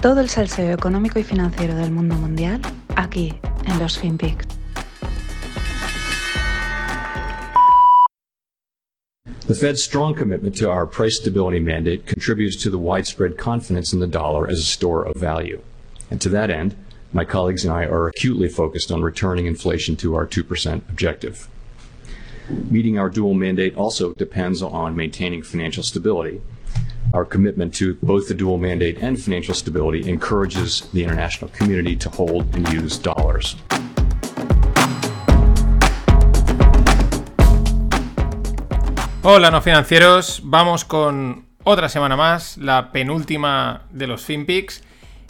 Todo el salseo económico y financiero del mundo mundial aquí en los FinPix. The Fed's strong commitment to our price stability mandate contributes to the widespread confidence in the dollar as a store of value. And to that end, my colleagues and I are acutely focused on returning inflation to our 2% objective. Meeting our dual mandate also depends on maintaining financial stability. Our commitment to both the dual mandate and financial stability encourages the international community to hold and use dollars. Hola, no financieros. Vamos con otra semana más, la penúltima de los FinPix.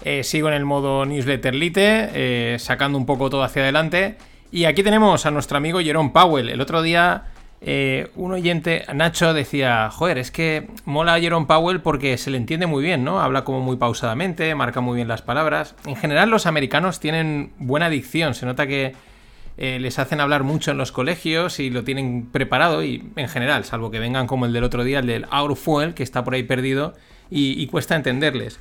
Eh, sigo en el modo newsletter lite, eh, sacando un poco todo hacia adelante. Y aquí tenemos a nuestro amigo Jerome Powell. El otro día eh, un oyente, Nacho, decía, joder, es que mola a Jerome Powell porque se le entiende muy bien, ¿no? Habla como muy pausadamente, marca muy bien las palabras. En general los americanos tienen buena dicción, se nota que les hacen hablar mucho en los colegios y lo tienen preparado y en general, salvo que vengan como el del otro día, el del Out Fuel, que está por ahí perdido y cuesta entenderles.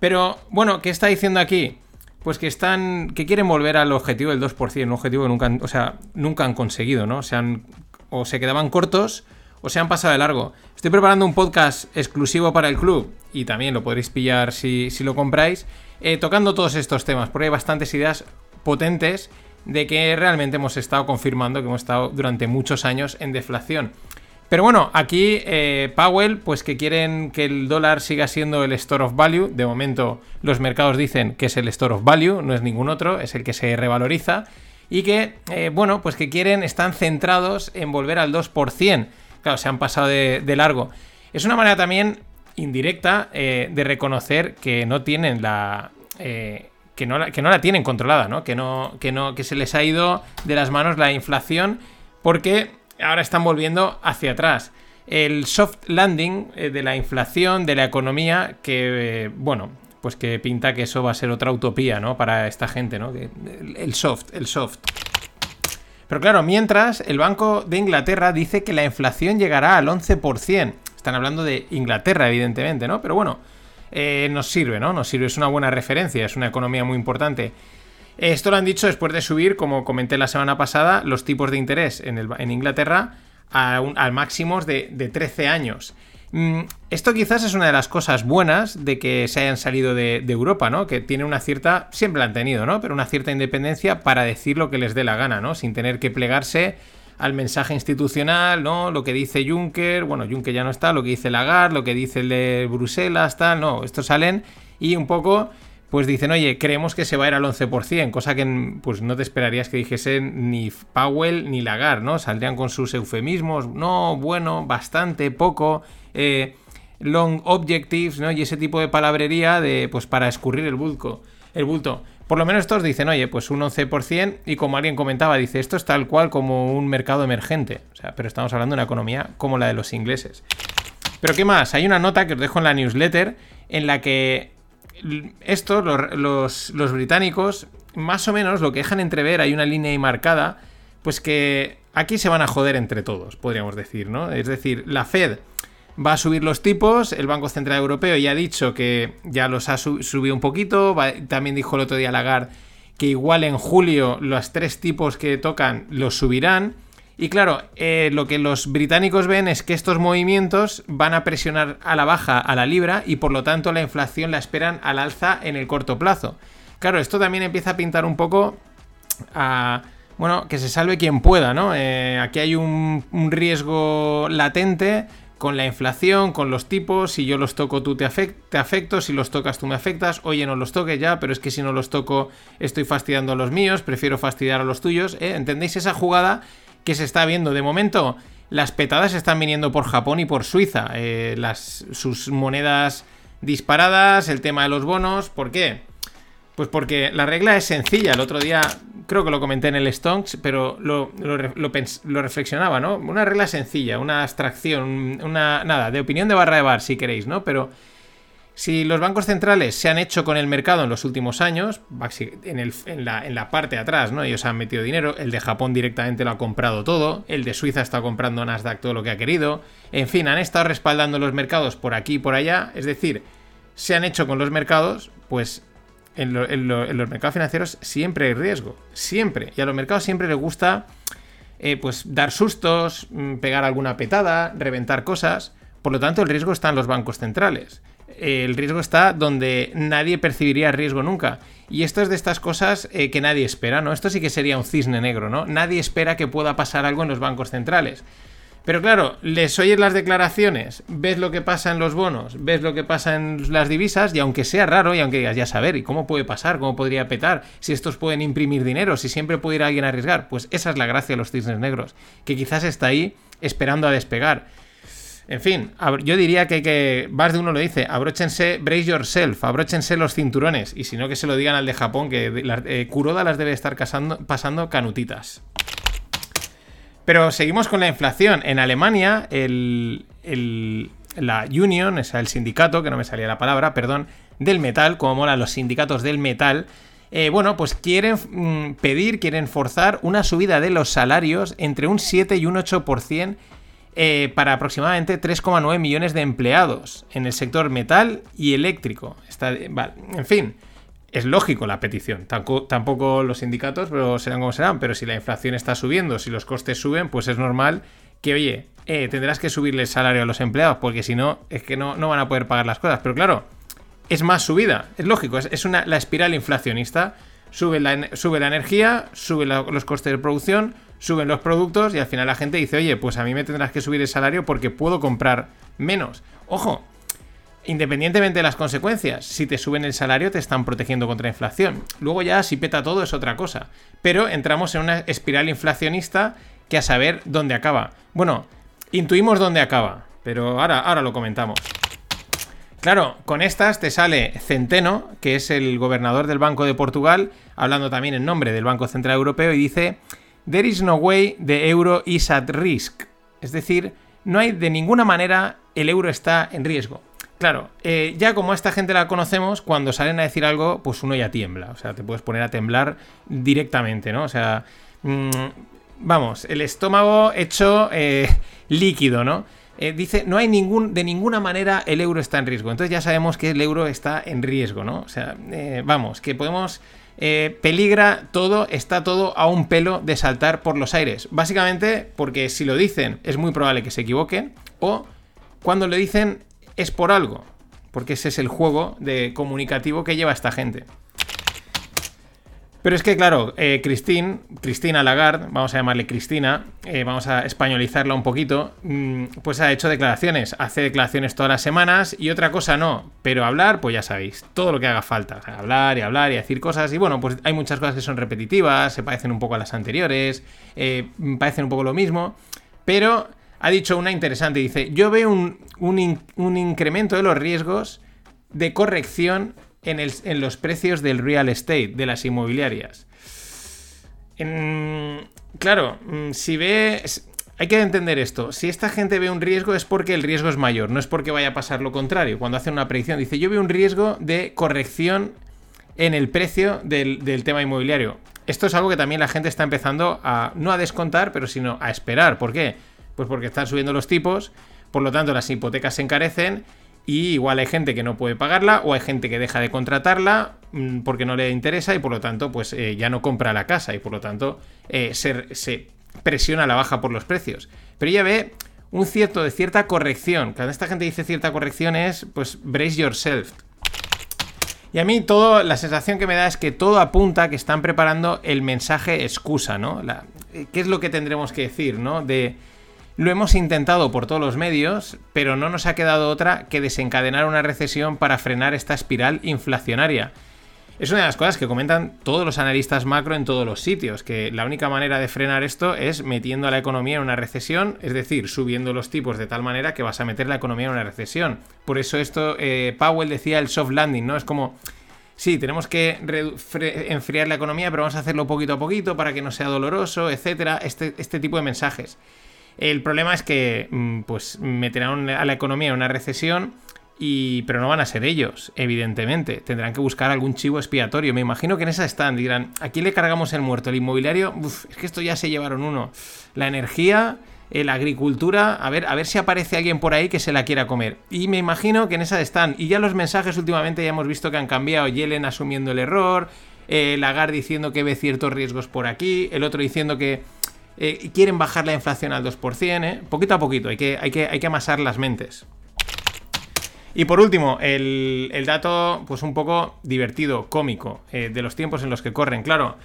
Pero, bueno, ¿qué está diciendo aquí? Pues que están. que quieren volver al objetivo del 2%, un objetivo que nunca han, o sea, nunca han conseguido, ¿no? Se han, o se quedaban cortos o se han pasado de largo. Estoy preparando un podcast exclusivo para el club y también lo podréis pillar si, lo compráis, eh, tocando todos estos temas, porque hay bastantes ideas potentes de que realmente hemos estado confirmando que hemos estado durante muchos años en deflación. Pero bueno, aquí eh, Powell, pues que quieren que el dólar siga siendo el store of value. De momento, los mercados dicen que es el store of value, no es ningún otro, es el que se revaloriza. Y que, eh, bueno, pues que quieren, están centrados en volver al 2%. Claro, se han pasado de, largo. Es una manera también indirecta eh, de reconocer que no tienen la. que, no la, que no la tienen controlada, ¿no? Que, no, que no. que se les ha ido de las manos la inflación. Porque ahora están volviendo hacia atrás. El soft landing eh, de la inflación, de la economía, que, eh, bueno, pues que pinta que eso va a ser otra utopía, ¿no? Para esta gente, ¿no? el soft, el soft. Pero claro, mientras el Banco de Inglaterra dice que la inflación llegará al 11%. Están hablando de Inglaterra, evidentemente, ¿no? Pero bueno, eh, nos sirve, ¿no? Nos sirve, es una buena referencia, es una economía muy importante. Esto lo han dicho después de subir, como comenté la semana pasada, los tipos de interés en, Inglaterra a, al máximos de, 13 años. Mm, esto quizás es una de las cosas buenas de que se hayan salido de, Europa, ¿no? Que tienen una cierta, siempre la han tenido, ¿no? Pero una cierta independencia para decir lo que les dé la gana, ¿no? Sin tener que plegarse al mensaje institucional, ¿no? Lo que dice Juncker, bueno, Juncker ya no está, lo que dice Lagarde, lo que dice el de Bruselas, tal, no, estos salen y un poco pues dicen, oye, creemos que se va a ir al 11%, cosa que pues no te esperarías que dijesen ni Powell ni Lagarde, ¿no? Saldrían con sus eufemismos, no, bueno, bastante, poco, eh, long objectives, ¿no? Y ese tipo de palabrería de, pues para escurrir el bulto, el bulto. Por lo menos estos dicen, oye, pues un 11%, y como alguien comentaba, dice, esto es tal cual como un mercado emergente. O sea, pero estamos hablando de una economía como la de los ingleses. Pero ¿qué más? Hay una nota que os dejo en la newsletter en la que esto, los, los, británicos, más o menos lo que dejan entrever, hay una línea ahí marcada, pues que aquí se van a joder entre todos, podríamos decir, ¿no? Es decir, la Fed va a subir los tipos, el Banco Central Europeo ya ha dicho que ya los ha subido un poquito, también dijo el otro día Lagarde que igual en julio los tres tipos que tocan los subirán. Y claro, eh, lo que los británicos ven es que estos movimientos van a presionar a la baja a la libra y por lo tanto la inflación la esperan al alza en el corto plazo. Claro, esto también empieza a pintar un poco a... Bueno, que se salve quien pueda, ¿no? Eh, aquí hay un, riesgo latente con la inflación, con los tipos, si yo los toco tú te, afecto, si los tocas tú me afectas, oye no los toque ya, pero es que si no los toco estoy fastidiando a los míos, prefiero fastidiar a los tuyos, ¿eh? ¿entendéis esa jugada que se está viendo. De momento, las petadas están viniendo por Japón y por Suiza. Eh, las, sus monedas disparadas, el tema de los bonos. ¿Por qué? Pues porque la regla es sencilla. El otro día creo que lo comenté en el Stonks, pero lo, lo, reflexionaba, ¿no? Una regla sencilla, una abstracción, una. Nada, de opinión de barra de bar, si queréis, ¿no? Pero si los bancos centrales se han hecho con el mercado en los últimos años, en, la, parte de atrás, ¿no? Ellos han metido dinero, el de Japón directamente lo ha comprado todo, el de Suiza está comprando Nasdaq todo lo que ha querido, en fin, han estado respaldando los mercados por aquí y por allá, es decir, se han hecho con los mercados, pues en, los mercados financieros siempre hay riesgo, siempre. Y a los mercados siempre les gusta eh, pues dar sustos, mm, pegar alguna petada, reventar cosas. Por lo tanto, el riesgo está en los bancos centrales. El riesgo está donde nadie percibiría riesgo nunca. Y esto es de estas cosas eh, que nadie espera, ¿no? Esto sí que sería un cisne negro, ¿no? Nadie espera que pueda pasar algo en los bancos centrales. Pero claro, les oyes las declaraciones, ves lo que pasa en los bonos, ves lo que pasa en las divisas, y aunque sea raro, y aunque digas, ya saber, ¿y cómo puede pasar? ¿Cómo podría petar? Si estos pueden imprimir dinero, si siempre puede ir alguien a arriesgar, pues esa es la gracia de los cisnes negros, que quizás está ahí esperando a despegar. En fin, yo diría que, que más de uno lo dice, abróchense, brace yourself, abróchense los cinturones, y si no que se lo digan al de Japón, que eh, Kuroda las debe estar pasando canutitas. Pero seguimos con la inflación. En Alemania, el, la Union, o sea, el sindicato, que no me salía la palabra, perdón, del metal, como mola los sindicatos del metal, eh, bueno, pues quieren mm, pedir, quieren forzar una subida de los salarios entre un 7 y un 8% eh, para aproximadamente 3,9 millones de empleados en el sector metal y eléctrico. En fin, es lógico la petición. Tampoco, los sindicatos, pero serán como serán. Pero si la inflación está subiendo, si los costes suben, pues es normal que, oye, eh, tendrás que subirle el salario a los empleados, porque si no, es que no, no van a poder pagar las cosas. Pero claro, es más subida. Es lógico, es, una, la espiral inflacionista. Sube la, sube la energía, sube los costes de producción, suben los productos y al final la gente dice, oye, pues a mí me tendrás que subir el salario porque puedo comprar menos. Ojo, independientemente de las consecuencias, si te suben el salario te están protegiendo contra la inflación. Luego ya si peta todo es otra cosa. Pero entramos en una espiral inflacionista que a saber dónde acaba. Bueno, intuimos dónde acaba, pero ahora, ahora lo comentamos. Claro, con estas te sale Centeno, que es el gobernador del Banco de Portugal, hablando también en nombre del Banco Central Europeo, y dice, There is no way the euro is at risk. Es decir, no hay de ninguna manera el euro está en riesgo. Claro, eh, ya como esta gente la conocemos, cuando salen a decir algo, pues uno ya tiembla. O sea, te puedes poner a temblar directamente, ¿no? O sea, mm, vamos, el estómago hecho eh, líquido, ¿no? Eh, dice, no hay ningún, de ninguna manera el euro está en riesgo. Entonces ya sabemos que el euro está en riesgo, ¿no? O sea, vamos, que podemos... peligra todo, está todo a un pelo de saltar por los aires. Básicamente porque si lo dicen es muy probable que se equivoquen o cuando lo dicen es por algo, porque ese es el juego de comunicativo que lleva esta gente. Pero es que, claro, eh, Cristina Lagarde, vamos a llamarle Cristina, eh, vamos a españolizarla un poquito, mm, pues ha hecho declaraciones, hace declaraciones todas las semanas y otra cosa no, pero hablar, pues ya sabéis, todo lo que haga falta, hablar y hablar y decir cosas, y bueno, pues hay muchas cosas que son repetitivas, se parecen un poco a las anteriores, eh, parecen un poco lo mismo, pero ha dicho una interesante. Dice, yo veo un, incremento de los riesgos de corrección en, los precios del real estate, de las inmobiliarias. claro, mm, si ve... Hay que entender esto. Si esta gente ve un riesgo es porque el riesgo es mayor, no es porque vaya a pasar lo contrario. Cuando hacen una predicción, dice, yo veo un riesgo de corrección en el precio del, del tema inmobiliario. Esto es algo que también la gente está empezando a, no a descontar, pero sino a esperar. ¿Por qué? Pues porque están subiendo los tipos, por lo tanto las hipotecas se encarecen y igual hay gente que no puede pagarla o hay gente que deja de contratarla mm, porque no le interesa y por lo tanto pues eh, ya no compra la casa y por lo tanto eh, se, presiona la baja por los precios. Pero ya ve un cierto de cierta corrección. Cuando esta gente dice cierta corrección es pues brace yourself. Y a mí todo, la sensación que me da es que todo apunta a que están preparando el mensaje excusa, ¿no? Eh, ¿Qué es lo que tendremos que decir, ¿no? De lo hemos intentado por todos los medios, pero no nos ha quedado otra que desencadenar una recesión para frenar esta espiral inflacionaria. Es una de las cosas que comentan todos los analistas macro en todos los sitios, que la única manera de frenar esto es metiendo a la economía en una recesión, es decir, subiendo los tipos de tal manera que vas a meter la economía en una recesión. Por eso esto, eh, Powell decía el soft landing, ¿no? Es como, sí, tenemos que enfriar la economía, pero vamos a hacerlo poquito a poquito para que no sea doloroso, etcétera, este, este tipo de mensajes. El problema es que mm, pues meterán a la economía en una recesión. Y, pero no van a ser ellos, evidentemente. Tendrán que buscar algún chivo expiatorio. Me imagino que en esa están. Dirán, ¿a quién le cargamos el muerto? ¿El inmobiliario? Uf, es que esto ya se llevaron uno. La energía, eh, la agricultura, a ver, a ver si aparece alguien por ahí que se la quiera comer. Y me imagino que en esa están. Y ya los mensajes últimamente ya hemos visto que han cambiado. Yellen asumiendo el error, eh, Lagarde diciendo que ve ciertos riesgos por aquí, el otro diciendo que eh, quieren bajar la inflación al 2%, ¿eh? poquito a poquito, hay que, hay que, hay que amasar las mentes. Y por último, el, dato, pues un poco divertido, cómico, de los tiempos en los que corren. Claro,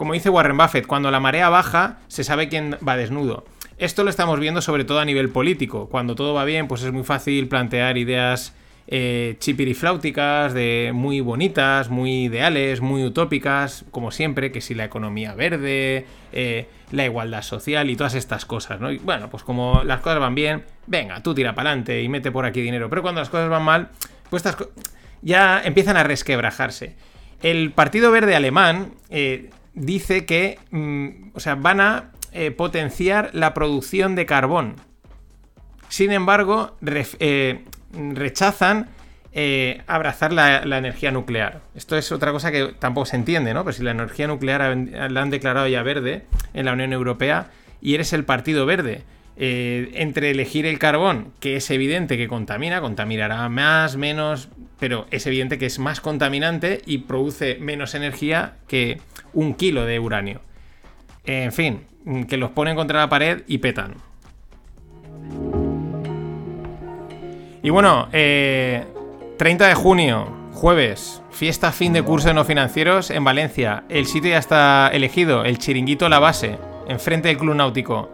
como dice Warren Buffett, cuando la marea baja, se sabe quién va desnudo. Esto lo estamos viendo sobre todo a nivel político. Cuando todo va bien, pues es muy fácil plantear ideas eh, chipirifláuticas, de muy bonitas, muy ideales, muy utópicas, como siempre, que si la economía verde, eh, la igualdad social y todas estas cosas, ¿no? Y bueno, pues como las cosas van bien, venga, tú tira para adelante y mete por aquí dinero. Pero cuando las cosas van mal, pues estas ya empiezan a resquebrajarse. El Partido Verde Alemán eh, dice que, mm, o sea, van a eh, potenciar la producción de carbón. Sin embargo, eh, rechazan eh, abrazar la, energía nuclear. Esto es otra cosa que tampoco se entiende, ¿no? Pero si la energía nuclear la han declarado ya verde en la Unión Europea y eres el partido verde, entre elegir el carbón, que es evidente que contamina, contaminará más, menos, pero es evidente que es más contaminante y produce menos energía que un kilo de uranio. En fin, que los ponen contra la pared y petan. Y bueno, 30 eh, de junio, jueves, fiesta fin de curso de no financieros en Valencia. El sitio ya está elegido, el chiringuito La Base, enfrente del Club Náutico.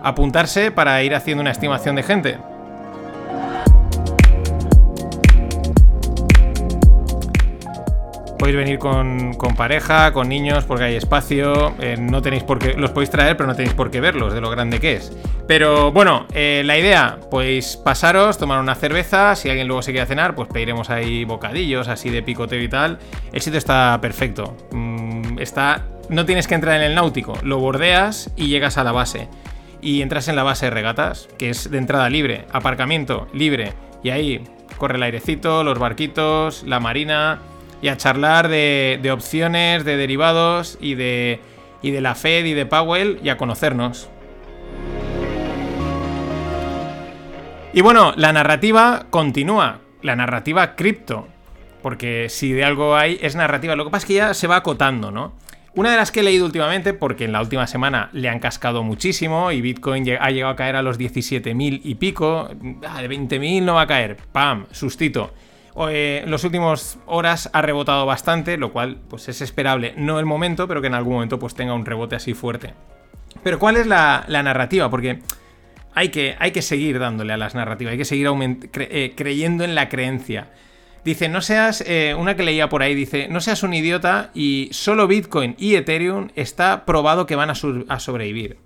Apuntarse para ir haciendo una estimación de gente. Podéis venir con, pareja, con niños, porque hay espacio. Eh, no tenéis por qué. Los podéis traer, pero no tenéis por qué verlos, de lo grande que es. Pero bueno, eh, la idea, pues pasaros, tomar una cerveza. Si alguien luego se quiere cenar, pues pediremos ahí bocadillos, así de picoteo y tal. El sitio está perfecto. Mm, está. No tienes que entrar en el náutico, lo bordeas y llegas a la base. Y entras en la base de regatas, que es de entrada libre, aparcamiento libre. Y ahí corre el airecito, los barquitos, la marina y a charlar de, opciones, de derivados y de, y de la Fed y de Powell y a conocernos. Y bueno, la narrativa continúa, la narrativa cripto, porque si de algo hay es narrativa, lo que pasa es que ya se va acotando, ¿no? Una de las que he leído últimamente, porque en la última semana le han cascado muchísimo y Bitcoin ha llegado a caer a los 17.000 y pico, ah, de 20.000 no va a caer, ¡pam! Sustito en eh, los últimos horas ha rebotado bastante, lo cual pues es esperable, no el momento, pero que en algún momento pues tenga un rebote así fuerte. Pero ¿cuál es la, narrativa? Porque hay que, hay que, seguir dándole a las narrativas, hay que seguir eh, creyendo en la creencia. Dice, no seas, eh, una que leía por ahí, dice, no seas un idiota y solo Bitcoin y Ethereum está probado que van a sobrevivir.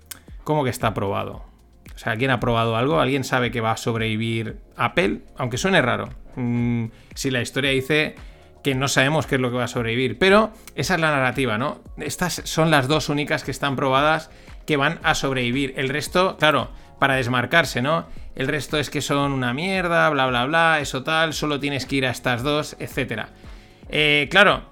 ¿Cómo que está probado? O sea, ¿alguien ha probado algo? ¿Alguien sabe que va a sobrevivir Apple? Aunque suene raro. Mm, si la historia dice que no sabemos qué es lo que va a sobrevivir. Pero esa es la narrativa, ¿no? Estas son las dos únicas que están probadas que van a sobrevivir. El resto, claro, para desmarcarse, ¿no? El resto es que son una mierda, bla, bla, bla, eso tal, solo tienes que ir a estas dos, etc. Eh, claro,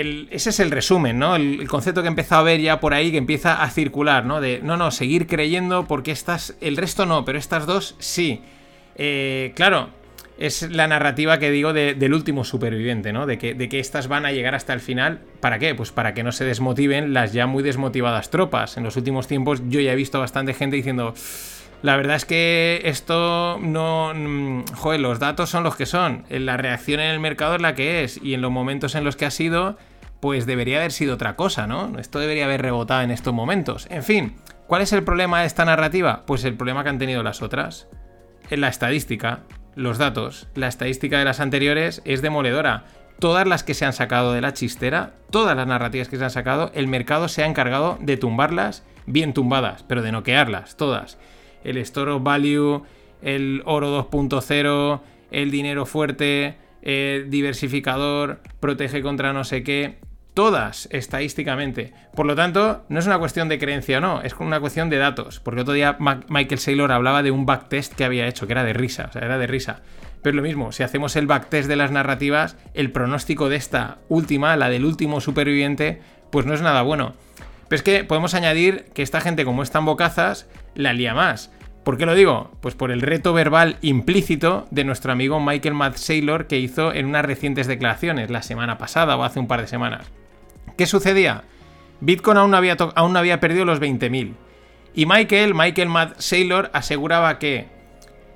ese es el resumen, ¿no? El, concepto que he empezado a ver ya por ahí, que empieza a circular, ¿no? De, no, no, seguir creyendo porque estas, el resto no, pero estas dos sí. Eh, claro, es la narrativa que digo del último superviviente, ¿no? De que, de que estas van a llegar hasta el final. ¿Para qué? Pues para que no se desmotiven las ya muy desmotivadas tropas. En los últimos tiempos yo ya he visto bastante gente diciendo... La verdad es que esto no... Mm, joder, los datos son los que son. La reacción en el mercado es la que es. Y en los momentos en los que ha sido, pues debería haber sido otra cosa, ¿no? Esto debería haber rebotado en estos momentos. En fin, ¿cuál es el problema de esta narrativa? Pues el problema que han tenido las otras. En la estadística los datos, la estadística de las anteriores es demoledora. Todas las que se han sacado de la chistera, todas las narrativas que se han sacado, el mercado se ha encargado de tumbarlas bien tumbadas, pero de noquearlas, todas. El Store of Value, el oro 2.0, el dinero fuerte, el diversificador, protege contra no sé qué todas estadísticamente. Por lo tanto, no es una cuestión de creencia o no, es una cuestión de datos. Porque otro día Michael Saylor hablaba de un backtest que había hecho, que era de risa, o sea, era de risa. Pero lo mismo, si hacemos el backtest de las narrativas, el pronóstico de esta última, la del último superviviente, pues no es nada bueno. Pero es que podemos añadir que esta gente, como están bocazas, la lía más. ¿Por qué lo digo? Pues por el reto verbal implícito de nuestro amigo Michael Matt Saylor que hizo en unas recientes declaraciones, la semana pasada o hace un par de semanas. ¿Qué sucedía? Bitcoin aún no había, aún no había perdido los 20.000. Y Michael, Michael Matt Saylor, aseguraba que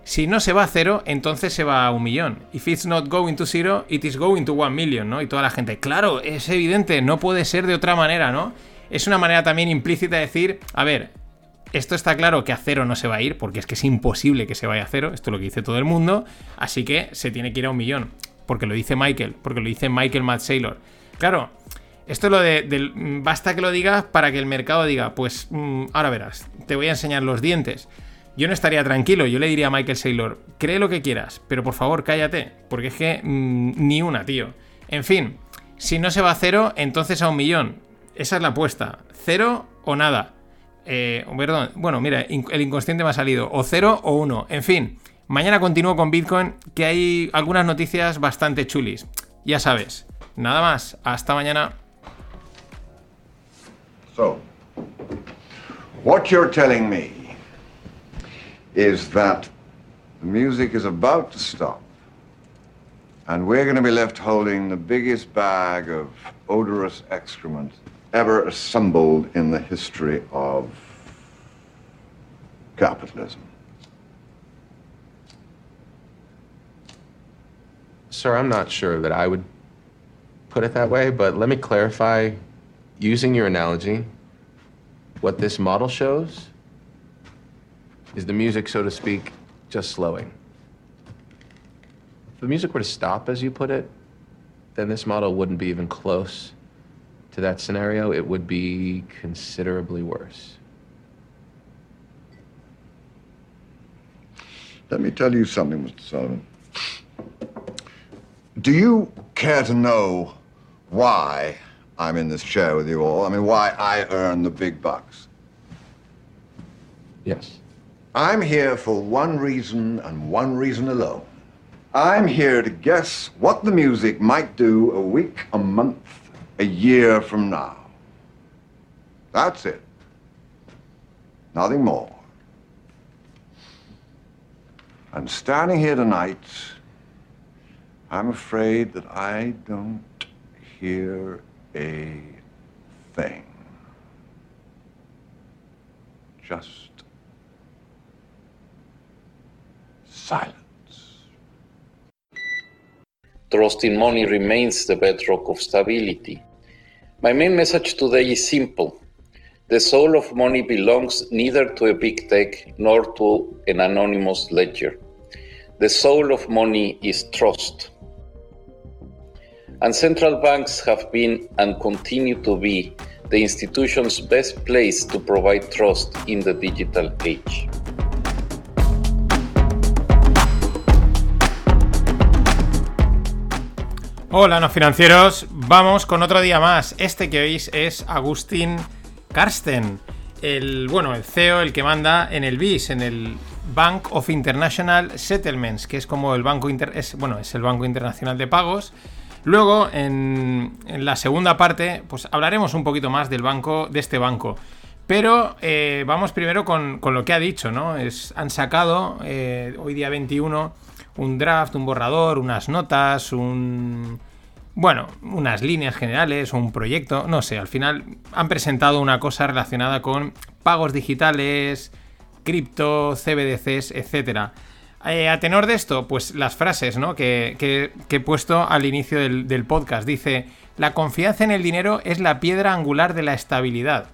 si no se va a cero, entonces se va a un millón. If it's not going to zero, it is going to one million, ¿no? Y toda la gente, claro, es evidente, no puede ser de otra manera, ¿no? Es una manera también implícita de decir, a ver, esto está claro que a cero no se va a ir, porque es que es imposible que se vaya a cero, esto es lo que dice todo el mundo, así que se tiene que ir a un millón, porque lo dice Michael, porque lo dice Michael Matt Saylor. Claro, esto es lo de, basta que lo digas para que el mercado diga, pues mm, ahora verás, te voy a enseñar los dientes. Yo no estaría tranquilo, yo le diría a Michael Saylor, cree lo que quieras, pero por favor cállate, porque es que mm, ni una, tío. En fin, si no se va a cero, entonces a un millón. Esa es la apuesta. Cero o nada. Eh, perdón, bueno, mira, el inconsciente me ha salido. O cero o uno. En fin, mañana continúo con Bitcoin, que hay algunas noticias bastante chulis. Ya sabes. Nada más. Hasta mañana. So, what you're telling me is that the music is about to stop, and we're going to be left holding the biggest bag of odorous excrement ever assembled in the history of capitalism. Sir, I'm not sure that I would put it that way, but let me clarify using your analogy. What this model shows is the music, so to speak, just slowing. If the music were to stop, as you put it, then this model wouldn't be even close to that scenario, it would be considerably worse. Let me tell you something, Mr. Sullivan. Do you care to know why I'm in this chair with you all? I mean, why I earn the big bucks? Yes. I'm here for one reason and one reason alone. I'm here to guess what the music might do a week, a month, a year from now. That's it. Nothing more. And standing here tonight, I'm afraid that I don't hear a thing. Just silence. Trust in money remains the bedrock of stability. My main message today is simple. The soul of money belongs neither to a big tech nor to an anonymous ledger. The soul of money is trust. And central banks have been and continue to be the institution's best place to provide trust in the digital age. Hola, no financieros. Vamos con otro día más. Este que oís es Agustín Karsten, el bueno, el CEO, el que manda en el BIS, en el Bank of International Settlements, que es como el banco es, bueno, es el banco internacional de pagos. Luego, en, la segunda parte, pues hablaremos un poquito más del banco, de este banco. Pero eh, vamos primero con, lo que ha dicho, ¿no? Es, han sacado eh, hoy día 21 un draft, un borrador, unas notas, un... Bueno, unas líneas generales, un proyecto, no sé, al final han presentado una cosa relacionada con pagos digitales, cripto, CBDCs, etc. Eh, a tenor de esto, pues las frases ¿no? que, he puesto al inicio del, del podcast. Dice, la confianza en el dinero es la piedra angular de la estabilidad.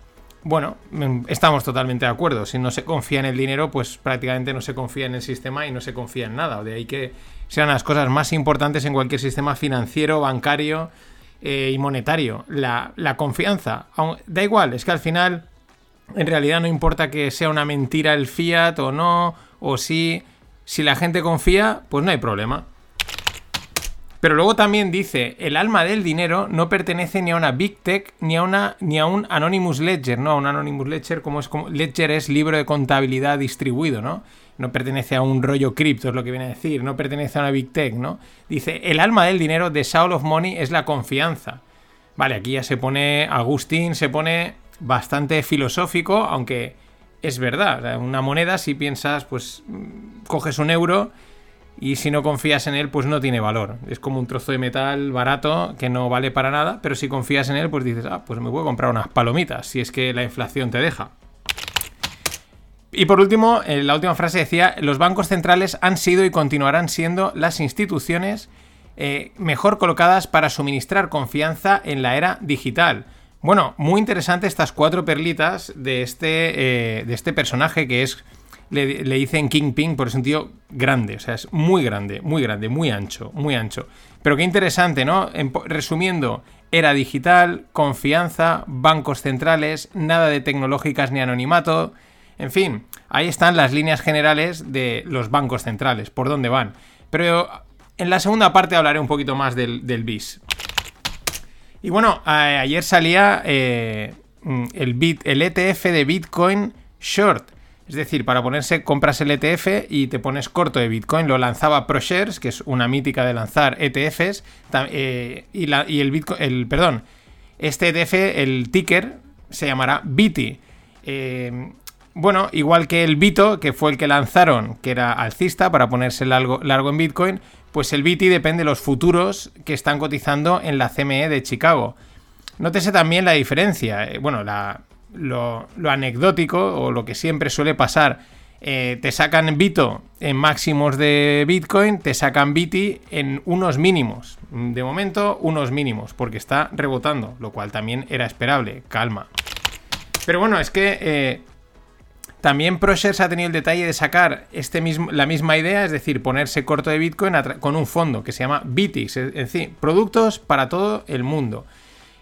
Bueno, mm, estamos totalmente de acuerdo. Si no se confía en el dinero, pues prácticamente no se confía en el sistema y no se confía en nada. De ahí que sean las cosas más importantes en cualquier sistema financiero, bancario eh, y monetario. La, confianza. Da igual, es que al final, en realidad no importa que sea una mentira el fiat o no, o si, si la gente confía, pues no hay problema. Pero luego también dice, el alma del dinero no pertenece ni a una Big Tech ni a, una, ni a un Anonymous Ledger, ¿no? A un Anonymous Ledger, como es como... Ledger es libro de contabilidad distribuido, ¿no? No pertenece a un rollo cripto, es lo que viene a decir, no pertenece a una Big Tech, ¿no? Dice, el alma del dinero de Soul of Money es la confianza. Vale, aquí ya se pone, Agustín se pone bastante filosófico, aunque es verdad. Una moneda, si piensas, pues mm, coges un euro y si no confías en él, pues no tiene valor. Es como un trozo de metal barato que no vale para nada, pero si confías en él, pues dices, ah, pues me voy a comprar unas palomitas, si es que la inflación te deja. Y por último, eh, la última frase decía, los bancos centrales han sido y continuarán siendo las instituciones eh, mejor colocadas para suministrar confianza en la era digital. Bueno, muy interesante estas cuatro perlitas de este, eh, de este personaje que es, le, dicen Kingpin por tío grande, o sea, es muy grande, muy grande, muy ancho, muy ancho. Pero qué interesante, ¿no? resumiendo, era digital, confianza, bancos centrales, nada de tecnológicas ni anonimato. En fin, ahí están las líneas generales de los bancos centrales, por dónde van. Pero en la segunda parte hablaré un poquito más del, del BIS. Y bueno, ayer salía eh, mm, el, bit, el ETF de Bitcoin Short. Es decir, para ponerse, compras el ETF y te pones corto de Bitcoin. Lo lanzaba ProShares, que es una mítica de lanzar ETFs. Eh, y, el Bitcoin, el, perdón, este ETF, el ticker, se llamará BITI. Eh, bueno, igual que el Bito, que fue el que lanzaron, que era alcista para ponerse largo, largo en Bitcoin, pues el BITI depende de los futuros que están cotizando en la CME de Chicago. Nótese también la diferencia, eh, bueno, lo, anecdótico o lo que siempre suele pasar. Eh, te sacan Bito en máximos de Bitcoin, te sacan BITI en unos mínimos. De momento, unos mínimos, porque está rebotando, lo cual también era esperable. Calma. Pero bueno, es que eh, también ProShares ha tenido el detalle de sacar este mismo, la misma idea, es decir, ponerse corto de Bitcoin con un fondo que se llama BITIX, es decir, productos para todo el mundo.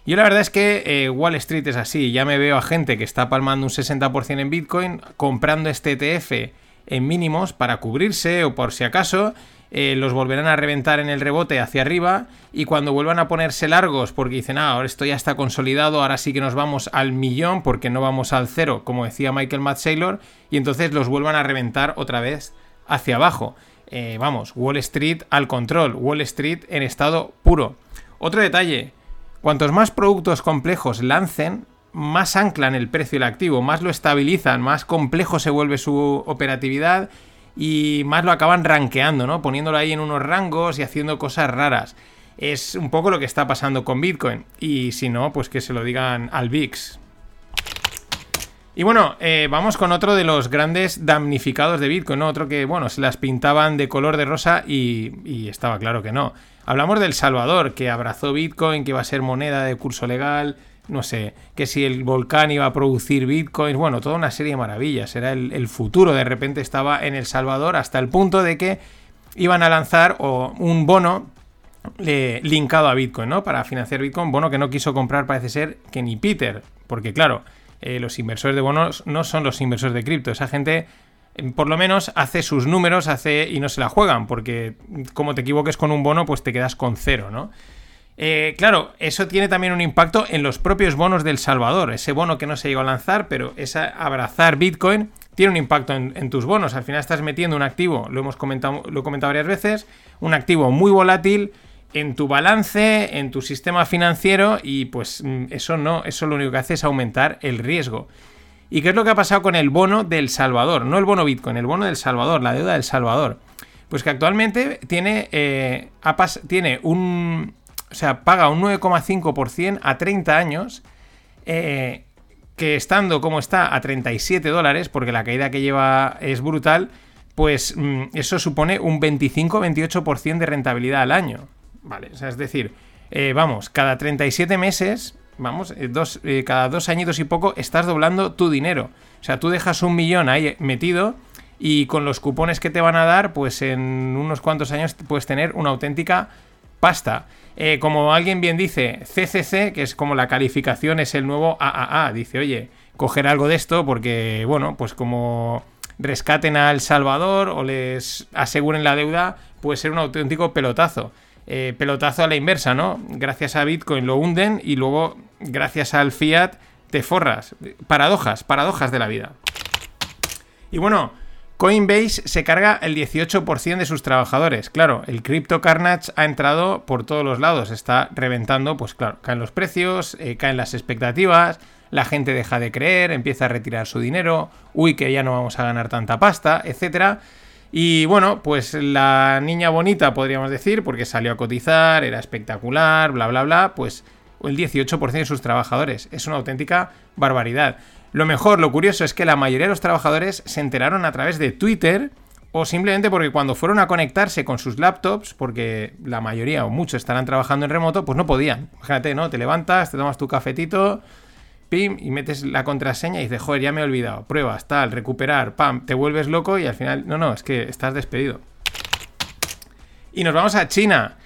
Yo la verdad es que eh, Wall Street es así, ya me veo a gente que está palmando un 60% en Bitcoin, comprando este ETF en mínimos para cubrirse o por si acaso, eh, los volverán a reventar en el rebote hacia arriba y cuando vuelvan a ponerse largos porque dicen, ah, ahora esto ya está consolidado, ahora sí que nos vamos al millón porque no vamos al cero, como decía Michael Matt Saylor, y entonces los vuelvan a reventar otra vez hacia abajo. Eh, vamos, Wall Street al control, Wall Street en estado puro. Otro detalle, cuantos más productos complejos lancen, más anclan el precio del activo, más lo estabilizan, más complejo se vuelve su operatividad y más lo acaban rankeando, ¿no? Poniéndolo ahí en unos rangos y haciendo cosas raras. Es un poco lo que está pasando con Bitcoin. Y si no, pues que se lo digan al VIX. Y bueno, eh, vamos con otro de los grandes damnificados de Bitcoin, ¿no? Otro que, bueno, se las pintaban de color de rosa y estaba claro que no. Hablamos del Salvador, que abrazó Bitcoin, que iba a ser moneda de curso legal, no sé, que si el volcán iba a producir bitcoins, bueno, toda una serie de maravillas, era el, futuro, de repente estaba en El Salvador hasta el punto de que iban a lanzar un bono eh, linkado a Bitcoin, ¿no? Para financiar Bitcoin, bono que no quiso comprar parece ser que ni Peter, porque claro, eh, los inversores de bonos no son los inversores de cripto, esa gente por lo menos hace sus números hace y no se la juegan, porque como te equivoques con un bono, pues te quedas con cero, ¿no? Eh, claro, eso tiene también un impacto en los propios bonos del Salvador. Ese bono que no se llegó a lanzar, pero esa abrazar Bitcoin tiene un impacto en, tus bonos. Al final estás metiendo un activo, lo hemos comentado, lo he comentado varias veces, un activo muy volátil en tu balance, en tu sistema financiero y pues mm, eso no, eso lo único que hace es aumentar el riesgo. ¿Y qué es lo que ha pasado con el bono del Salvador? No el bono Bitcoin, el bono del Salvador, la deuda del Salvador. Pues que actualmente tiene, eh, tiene un, o sea, paga un 9,5% a 30 años, eh, que estando como está a 37 dólares, porque la caída que lleva es brutal, pues mm, eso supone un 25-28% de rentabilidad al año. Vale, o sea, es decir, eh, vamos, cada 37 meses, vamos, eh, dos, cada dos añitos y poco, estás doblando tu dinero. O sea, tú dejas un millón ahí metido y con los cupones que te van a dar, pues en unos cuantos años puedes tener una auténtica pasta. Eh, como alguien bien dice, CCC, que es como la calificación, es el nuevo AAA. Dice, oye, coger algo de esto porque, bueno, pues como rescaten a El Salvador o les aseguren la deuda, puede ser un auténtico pelotazo. Eh, pelotazo a la inversa, ¿no? Gracias a Bitcoin lo hunden y luego, gracias al fiat, te forras. Paradojas, paradojas de la vida. Y bueno, Coinbase se carga el 18% de sus trabajadores. Claro, el crypto carnage ha entrado por todos los lados, está reventando, pues claro, caen los precios, eh, caen las expectativas, la gente deja de creer, empieza a retirar su dinero, uy, que ya no vamos a ganar tanta pasta, etcétera. Y bueno, pues la niña bonita, podríamos decir, porque salió a cotizar, era espectacular, bla, bla, bla, pues el 18% de sus trabajadores. Es una auténtica barbaridad. Lo mejor, lo curioso es que la mayoría de los trabajadores se enteraron a través de Twitter o simplemente porque cuando fueron a conectarse con sus laptops, porque la mayoría o muchos estarán trabajando en remoto, pues no podían. Imagínate, ¿no? Te levantas, te tomas tu cafetito, pim, y metes la contraseña y dices, joder, ya me he olvidado. Pruebas, tal, recuperar, pam, te vuelves loco y al final, no, no, es que estás despedido. Y nos vamos a China.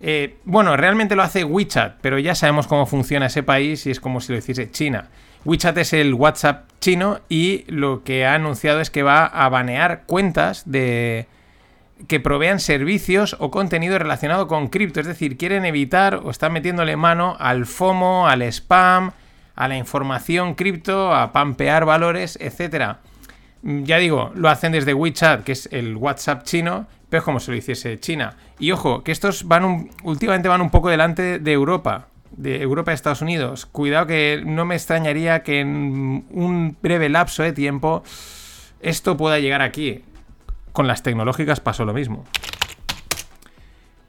Eh, bueno, realmente lo hace WeChat, pero ya sabemos cómo funciona ese país y es como si lo hiciese China. WeChat es el WhatsApp chino y lo que ha anunciado es que va a banear cuentas de que provean servicios o contenido relacionado con cripto. Es decir, quieren evitar o están metiéndole mano al FOMO, al spam, a la información cripto, a pampear valores, etc. Ya digo, lo hacen desde WeChat, que es el WhatsApp chino, pero es como si lo hiciese China. Y ojo, que estos van últimamente van un poco delante de Europa de Europa y Estados Unidos. Cuidado que no me extrañaría que en un breve lapso de tiempo esto pueda llegar aquí. Con las tecnológicas pasó lo mismo.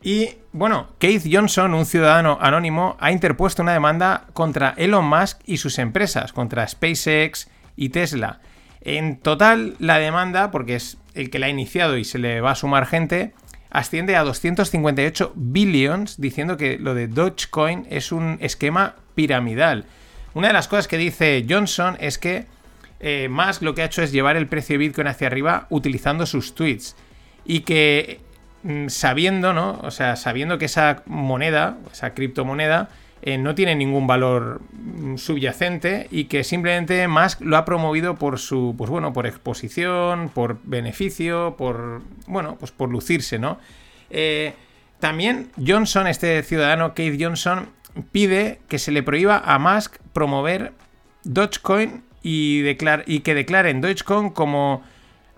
Y bueno, Keith Johnson, un ciudadano anónimo, ha interpuesto una demanda contra Elon Musk y sus empresas, contra SpaceX y Tesla. En total, la demanda, porque es el que la ha iniciado y se le va a sumar gente, asciende a 258 billions, diciendo que lo de Dogecoin es un esquema piramidal. Una de las cosas que dice Johnson es que eh, lo que ha hecho es llevar el precio de Bitcoin hacia arriba utilizando sus tweets. Y que mm, sabiendo, ¿no? O sea, sabiendo que esa moneda, esa criptomoneda, eh, no tiene ningún valor mm, subyacente y que simplemente Musk lo ha promovido por su, pues bueno, por exposición, por beneficio, por, bueno, pues por lucirse, ¿no? Eh, también Johnson, este ciudadano, Keith Johnson, pide que se le prohíba a Musk promover Dogecoin y, y que declaren Dogecoin como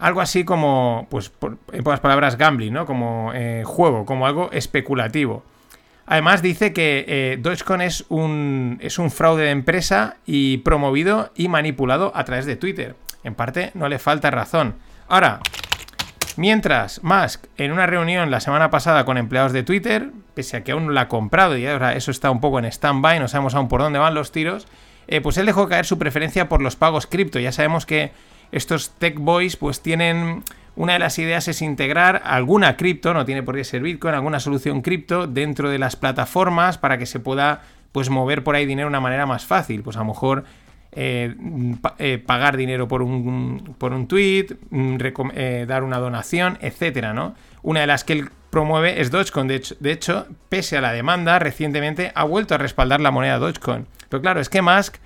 algo así como, pues en pocas palabras, gambling, ¿no? Como eh, juego, como algo especulativo. Además dice que eh, Dogecoin es un, es un fraude de empresa y promovido y manipulado a través de Twitter. En parte no le falta razón. Ahora, mientras Musk en una reunión la semana pasada con empleados de Twitter, pese a que aún no la ha comprado y ahora eso está un poco en stand-by, no sabemos aún por dónde van los tiros, eh, pues él dejó caer su preferencia por los pagos cripto. Ya sabemos que estos tech boys pues tienen una de las ideas es integrar alguna cripto, no tiene por qué ser Bitcoin, alguna solución cripto dentro de las plataformas para que se pueda pues mover por ahí dinero de una manera más fácil. Pues a lo mejor eh, eh, pagar dinero por un, por un tweet, mm, eh, dar una donación, etcétera, ¿no? Una de las que él promueve es Dogecoin. De hecho, pese a la demanda, recientemente ha vuelto a respaldar la moneda Dogecoin. Pero claro, es que Musk,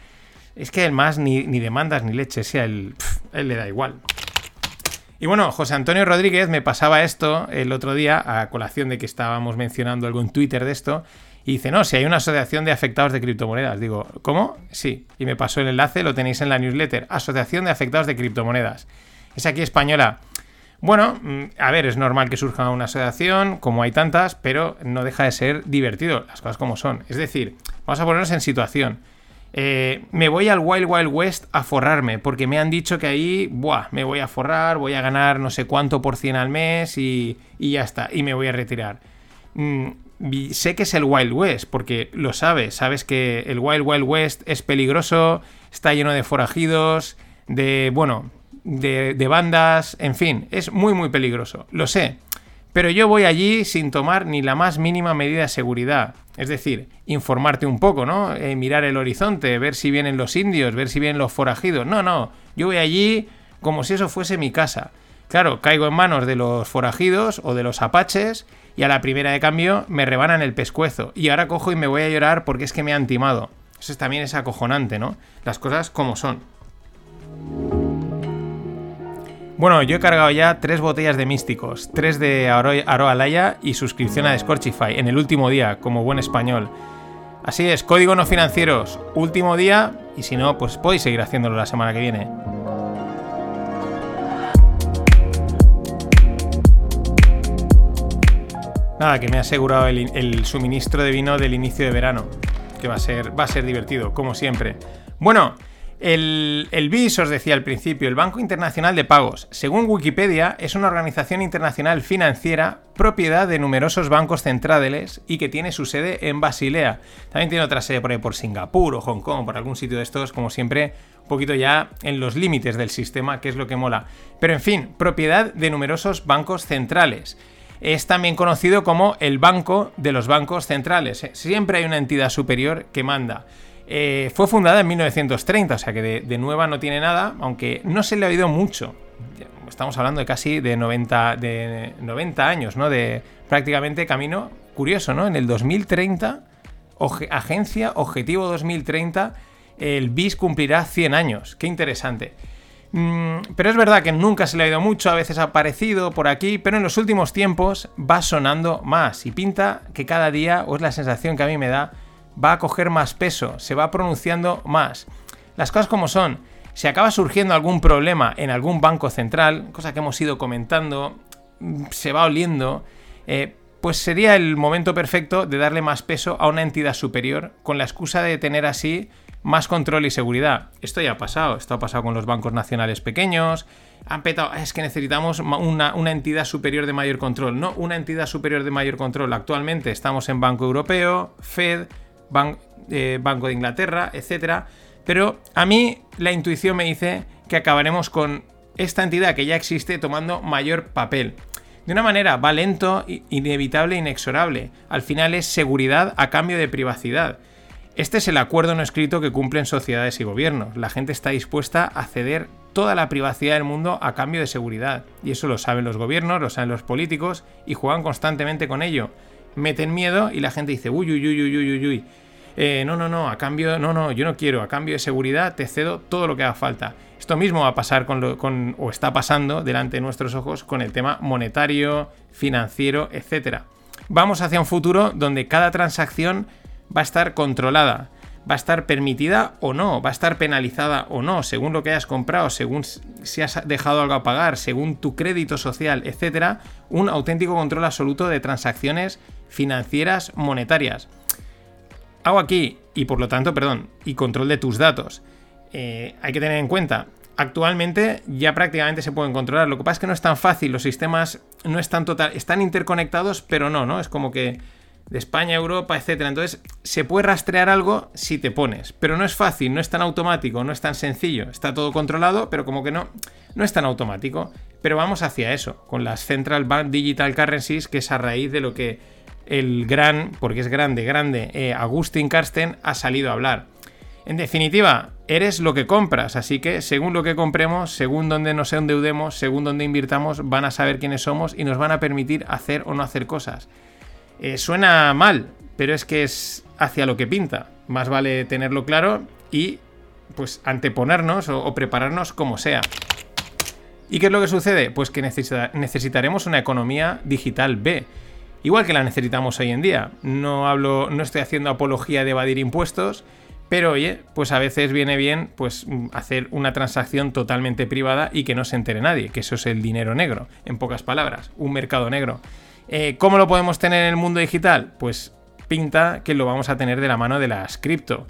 es que el más ni, demandas ni leche, sea él le da igual. Y bueno, José Antonio Rodríguez me pasaba esto el otro día a colación de que estábamos mencionando algo en Twitter de esto. Y dice, no, si hay una asociación de afectados de criptomonedas. Digo, ¿cómo? Sí. Y me pasó el enlace, lo tenéis en la newsletter. Asociación de afectados de criptomonedas. Es aquí española. Bueno, mm, a ver, es normal que surja una asociación, como hay tantas, pero no deja de ser divertido, las cosas como son. Es decir, vamos a ponernos en situación. Eh, me voy al Wild Wild West a forrarme, porque me han dicho que ahí, buah, me voy a forrar, voy a ganar no sé cuánto por cien al mes y, ya está, y me voy a retirar. Mm, sé que es el Wild West, porque lo sabes, sabes que el Wild Wild West es peligroso, está lleno de forajidos, de, bueno, de bandas, en fin, es muy, muy peligroso, lo sé. Pero yo voy allí sin tomar ni la más mínima medida de seguridad. Es decir, informarte un poco, ¿no? Eh, mirar el horizonte, ver si vienen los indios, ver si vienen los forajidos. No, no, yo voy allí como si eso fuese mi casa. Claro, caigo en manos de los forajidos o de los apaches y a la primera de cambio me rebanan el pescuezo. Y ahora cojo y me voy a llorar porque es que me han timado. Eso también es acojonante, ¿no? Las cosas como son. Bueno, yo he cargado ya tres botellas de místicos, tres de Aroalaya y suscripción a Scorchify en el último día, como buen español. Así es, código no financieros, último día, y si no, pues podéis seguir haciéndolo la semana que viene. Nada, que me ha asegurado el, el, suministro de vino del inicio de verano, que va a ser, va a ser divertido, como siempre. Bueno, el, el, BIS, os decía al principio, el Banco Internacional de Pagos, según Wikipedia, es una organización internacional financiera propiedad de numerosos bancos centrales y que tiene su sede en Basilea. También tiene otra sede por ahí por Singapur o Hong Kong, por algún sitio de estos, como siempre, un poquito ya en los límites del sistema, que es lo que mola. Pero en fin, propiedad de numerosos bancos centrales. Es también conocido como el Banco de los Bancos Centrales. Siempre hay una entidad superior que manda. Eh, fue fundada en 1930, o sea que de, nueva no tiene nada, aunque no se le ha oído mucho. Estamos hablando de casi de 90, de 90 años, ¿no? De prácticamente camino curioso, ¿no? En el 2030, agencia Objetivo 2030, el BIS cumplirá 100 años. Qué interesante. Mm, pero es verdad que nunca se le ha oído mucho, a veces ha aparecido por aquí, pero en los últimos tiempos va sonando más y pinta que cada día, o es la sensación que a mí me da, va a coger más peso, se va pronunciando más. Las cosas como son, si acaba surgiendo algún problema en algún banco central, cosa que hemos ido comentando, mm, se va oliendo, eh, pues sería el momento perfecto de darle más peso a una entidad superior con la excusa de tener así más control y seguridad. Esto ya ha pasado, esto ha pasado con los bancos nacionales pequeños, han petado, es que necesitamos una, entidad superior de mayor control, no una entidad superior de mayor control. Actualmente estamos en Banco Europeo, Fed, eh, Banco de Inglaterra, etc. Pero a mí la intuición me dice que acabaremos con esta entidad que ya existe tomando mayor papel. De una manera va lento, inevitable e inexorable. Al final es seguridad a cambio de privacidad. Este es el acuerdo no escrito que cumplen sociedades y gobiernos. La gente está dispuesta a ceder toda la privacidad del mundo a cambio de seguridad. Y eso lo saben los gobiernos, lo saben los políticos y juegan constantemente con ello meten miedo y la gente dice, uy, uy, uy, uy, uy, uy. Eh, no, no, no, a cambio, no, no, yo no quiero, a cambio de seguridad te cedo todo lo que haga falta. Esto mismo va a pasar con, lo, con o está pasando delante de nuestros ojos con el tema monetario, financiero, etc. Vamos hacia un futuro donde cada transacción va a estar controlada, va a estar permitida o no, va a estar penalizada o no, según lo que hayas comprado, según si has dejado algo a pagar, según tu crédito social, etc. Un auténtico control absoluto de transacciones financieras monetarias. Hago aquí, y por lo tanto, perdón, y control de tus datos. Eh, hay que tener en cuenta, actualmente ya prácticamente se pueden controlar. Lo que pasa es que no es tan fácil, los sistemas no están total, están interconectados, pero no, ¿no? Es como que de España, Europa, etcétera. Entonces, se puede rastrear algo si te pones, pero no es fácil, no es tan automático, no es tan sencillo. Está todo controlado, pero como que no, no es tan automático. Pero vamos hacia eso, con las Central Bank Digital Currencies, que es a raíz de lo que el gran, porque es grande, grande, eh, Agustín Karsten ha salido a hablar. En definitiva, eres lo que compras, así que según lo que compremos, según donde nos endeudemos, según donde invirtamos, van a saber quiénes somos y nos van a permitir hacer o no hacer cosas. Eh, suena mal, pero es que es hacia lo que pinta. Más vale tenerlo claro y pues anteponernos o, prepararnos como sea. ¿Y qué es lo que sucede? Pues que necesitaremos una economía digital B igual que la necesitamos hoy en día. No hablo, no estoy haciendo apología de evadir impuestos, pero oye, pues a veces viene bien pues hacer una transacción totalmente privada y que no se entere nadie, que eso es el dinero negro, en pocas palabras, un mercado negro. Eh, ¿Cómo lo podemos tener en el mundo digital? Pues pinta que lo vamos a tener de la mano de las cripto.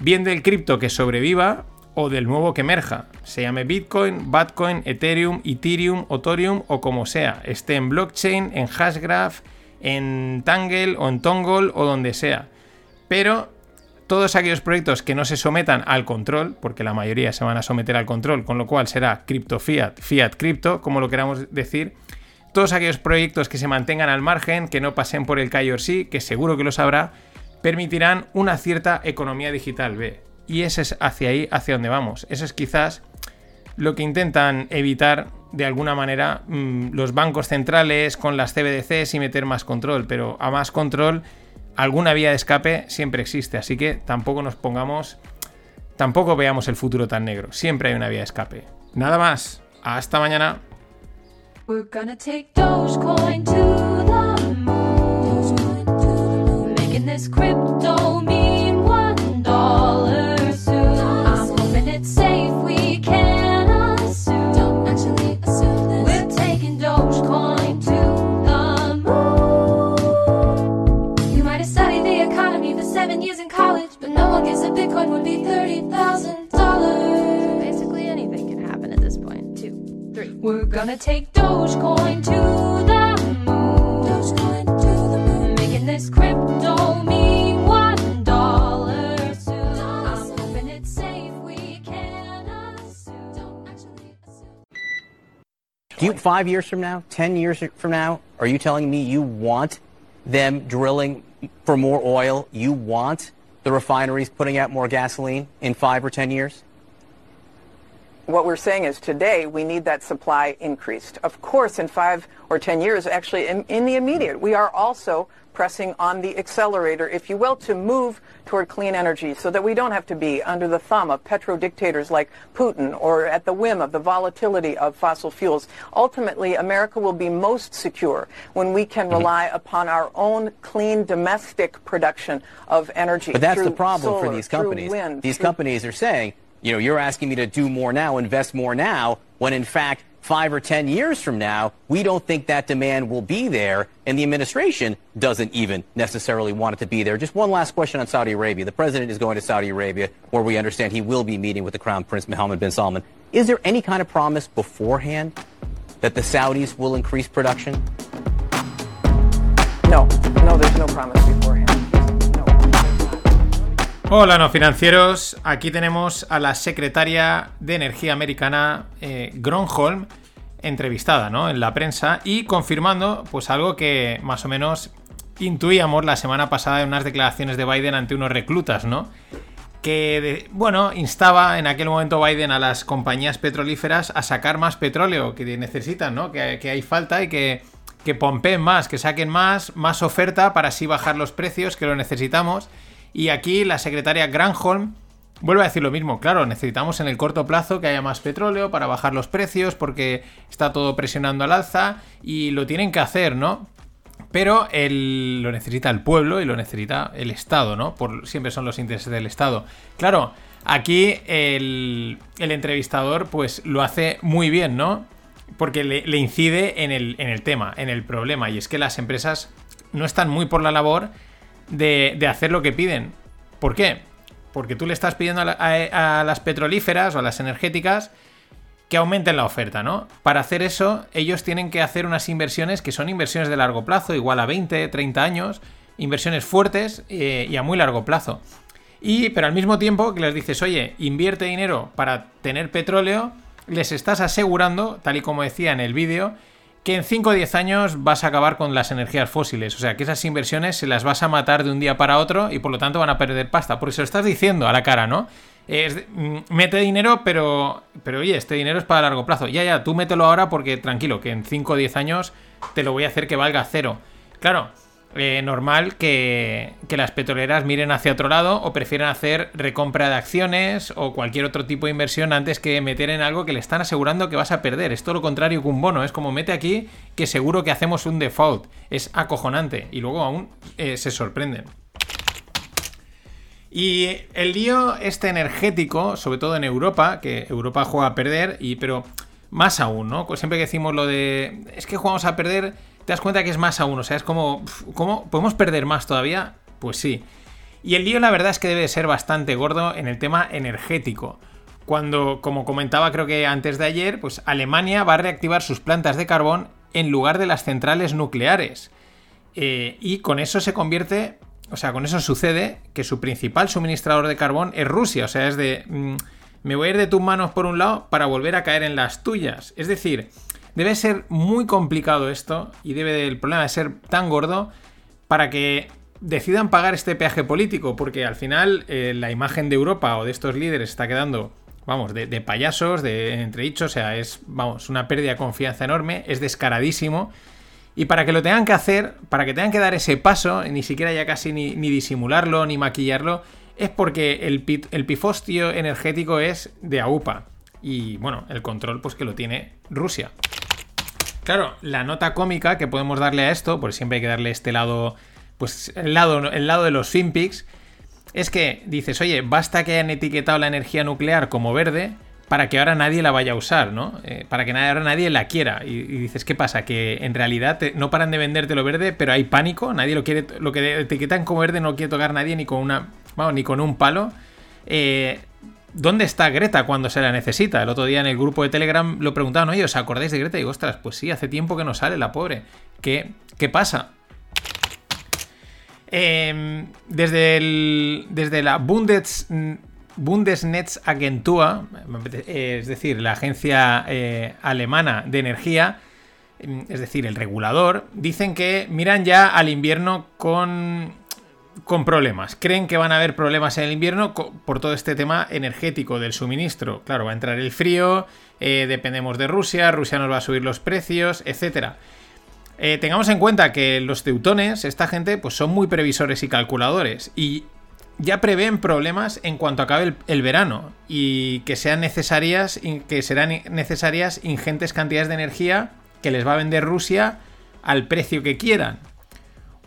Bien del cripto que sobreviva o del nuevo que emerja. Se llame Bitcoin, Batcoin, Ethereum, Ethereum, Otorium o como sea. Esté en blockchain, en hashgraph, en Tangle o en Tongol o donde sea. Pero todos aquellos proyectos que no se sometan al control, porque la mayoría se van a someter al control, con lo cual será cripto fiat, fiat cripto, como lo queramos decir, todos aquellos proyectos que se mantengan al margen, que no pasen por el KYC, que seguro que lo sabrá, permitirán una cierta economía digital B. Y ese es hacia ahí, hacia donde vamos. Eso es quizás lo que intentan evitar de alguna manera mm, los bancos centrales con las CBDCs y meter más control, pero a más control alguna vía de escape siempre existe, así que tampoco nos pongamos, tampoco veamos el futuro tan negro, siempre hay una vía de escape. Nada más, hasta mañana. Gonna take Dogecoin to the moon. Dogecoin to the moon. Making this crypto mean one dollar soon. I'm hoping it's safe. We can assume. Don't actually assume. Do you, five years from now, ten years from now, are you telling me you want them drilling for more oil? You want the refineries putting out more gasoline in five or ten years? What we're saying is today we need that supply increased. Of course, in five or ten years, actually in, in the immediate, we are also pressing on the accelerator, if you will, to move toward clean energy so that we don't have to be under the thumb of petro dictators like Putin or at the whim of the volatility of fossil fuels. Ultimately, America will be most secure when we can mm-hmm. rely upon our own clean domestic production of energy. But that's the problem for these companies. wind, these through- companies are saying, you know, you're asking me to do more now, invest more now, when in fact, five or ten years from now, we don't think that demand will be there, and the administration doesn't even necessarily want it to be there. Just one last question on Saudi Arabia. The president is going to Saudi Arabia, where we understand he will be meeting with the Crown Prince Mohammed bin Salman. Is there any kind of promise beforehand that the Saudis will increase production? No, no, there's no promise beforehand. Hola, no financieros. Aquí tenemos a la secretaria de Energía Americana, eh, Gronholm, entrevistada ¿no? en la prensa y confirmando pues algo que más o menos intuíamos la semana pasada en unas declaraciones de Biden ante unos reclutas, ¿no? Que, de- bueno, instaba en aquel momento Biden a las compañías petrolíferas a sacar más petróleo que necesitan, ¿no? Que, que hay falta y que, que pompeen más, que saquen más, más oferta para así bajar los precios, que lo necesitamos. Y aquí la secretaria Granholm vuelve a decir lo mismo. Claro, necesitamos en el corto plazo que haya más petróleo para bajar los precios porque está todo presionando al alza y lo tienen que hacer, ¿no? Pero el- lo necesita el pueblo y lo necesita el Estado, ¿no? Por, siempre son los intereses del Estado. Claro, aquí el, entrevistador pues lo hace muy bien, ¿no? Porque le, le incide en el, en el tema, en el problema. Y es que las empresas no están muy por la labor de, de hacer lo que piden. ¿Por qué? Porque tú le estás pidiendo a, la- a- a las petrolíferas o a las energéticas que aumenten la oferta, ¿no? Para hacer eso, ellos tienen que hacer unas inversiones que son inversiones de largo plazo, igual a 20, 30 años, inversiones fuertes eh, y a muy largo plazo. Y, pero al mismo tiempo que les dices, oye, invierte dinero para tener petróleo, les estás asegurando, tal y como decía en el vídeo, que en 5 o 10 años vas a acabar con las energías fósiles. O sea, que esas inversiones se las vas a matar de un día para otro y por lo tanto van a perder pasta. Porque se lo estás diciendo a la cara, ¿no? Es mm, mete dinero, pero, pero oye, este dinero es para largo plazo. Ya, ya, tú mételo ahora porque tranquilo, que en 5 o 10 años te lo voy a hacer que valga cero. Claro, eh, normal que, que las petroleras miren hacia otro lado o prefieran hacer recompra de acciones o cualquier otro tipo de inversión antes que meter en algo que le están asegurando que vas a perder. Es todo lo contrario que un bono. Es como mete aquí que seguro que hacemos un default. Es acojonante y luego aún eh, se sorprenden. Y el lío este energético, sobre todo en Europa, que Europa juega a perder, y pero más aún, ¿no? Siempre que decimos lo de es que jugamos a perder, te das cuenta que es más aún, o sea, es como, ¿cómo podemos perder más todavía? Pues sí. Y el lío la verdad es que debe ser bastante gordo en el tema energético. Cuando, como comentaba creo que antes de ayer, pues Alemania va a reactivar sus plantas de carbón en lugar de las centrales nucleares. Eh, y con eso se convierte, o sea, con eso sucede que su principal suministrador de carbón es Rusia. O sea, es de, mm, me voy a ir de tus manos por un lado para volver a caer en las tuyas. Es decir, debe ser muy complicado esto y debe el problema de ser tan gordo para que decidan pagar este peaje político, porque al final eh, la imagen de Europa o de estos líderes está quedando, vamos, de, payasos, de entredichos, o sea, es, vamos, una pérdida de confianza enorme, es descaradísimo. Y para que lo tengan que hacer, para que tengan que dar ese paso, ni siquiera ya casi ni, ni disimularlo, ni maquillarlo, es porque el pifostio energético es de AUPA. Y bueno, el control pues que lo tiene Rusia. Claro, la nota cómica que podemos darle a esto, pues siempre hay que darle este lado, pues el lado, el lado de los finpics, es que dices, oye, basta que hayan etiquetado la energía nuclear como verde para que ahora nadie la vaya a usar, ¿no? Eh, para que ahora nadie la quiera. Y, dices, ¿qué pasa? Que en realidad no paran de venderte lo verde, pero hay pánico, nadie lo quiere, lo que etiquetan como verde no quiere tocar nadie ni con una, vamos, ni con un palo. Eh, ¿dónde está Greta cuando se la necesita? El otro día en el grupo de Telegram lo preguntaban, oye, ¿os acordáis de Greta? Y digo, ostras, pues sí, hace tiempo que no sale la pobre. ¿Qué, qué pasa? Eh, desde, el- desde la Bundes, Bundesnetzagentur, es decir, la agencia eh, alemana de energía, mm, es decir, el regulador, dicen que miran ya al invierno con, con problemas. Creen que van a haber problemas en el invierno por todo este tema energético del suministro. Claro, va a entrar el frío, eh, dependemos de Rusia, Rusia nos va a subir los precios, etcétera. Eh, tengamos en cuenta que los teutones, esta gente, pues son muy previsores y calculadores. Y ya prevén problemas en cuanto acabe el, el verano. Y que sean necesarias. que serán necesarias ingentes cantidades de energía que les va a vender Rusia al precio que quieran.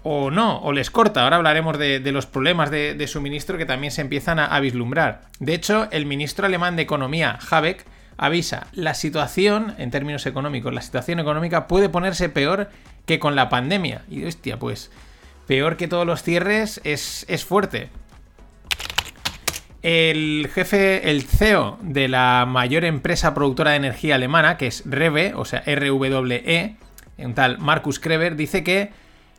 O no, o les corta. Ahora hablaremos de, los problemas de, suministro que también se empiezan a, a vislumbrar. De hecho, el ministro alemán de Economía, Habeck, avisa, la situación, en términos económicos, la situación económica puede ponerse peor que con la pandemia. Y hostia, pues, peor que todos los cierres es, es fuerte. El jefe, el CEO de la mayor empresa productora de energía alemana, que es REWE, o sea, RWE, un tal Markus Kreber, dice que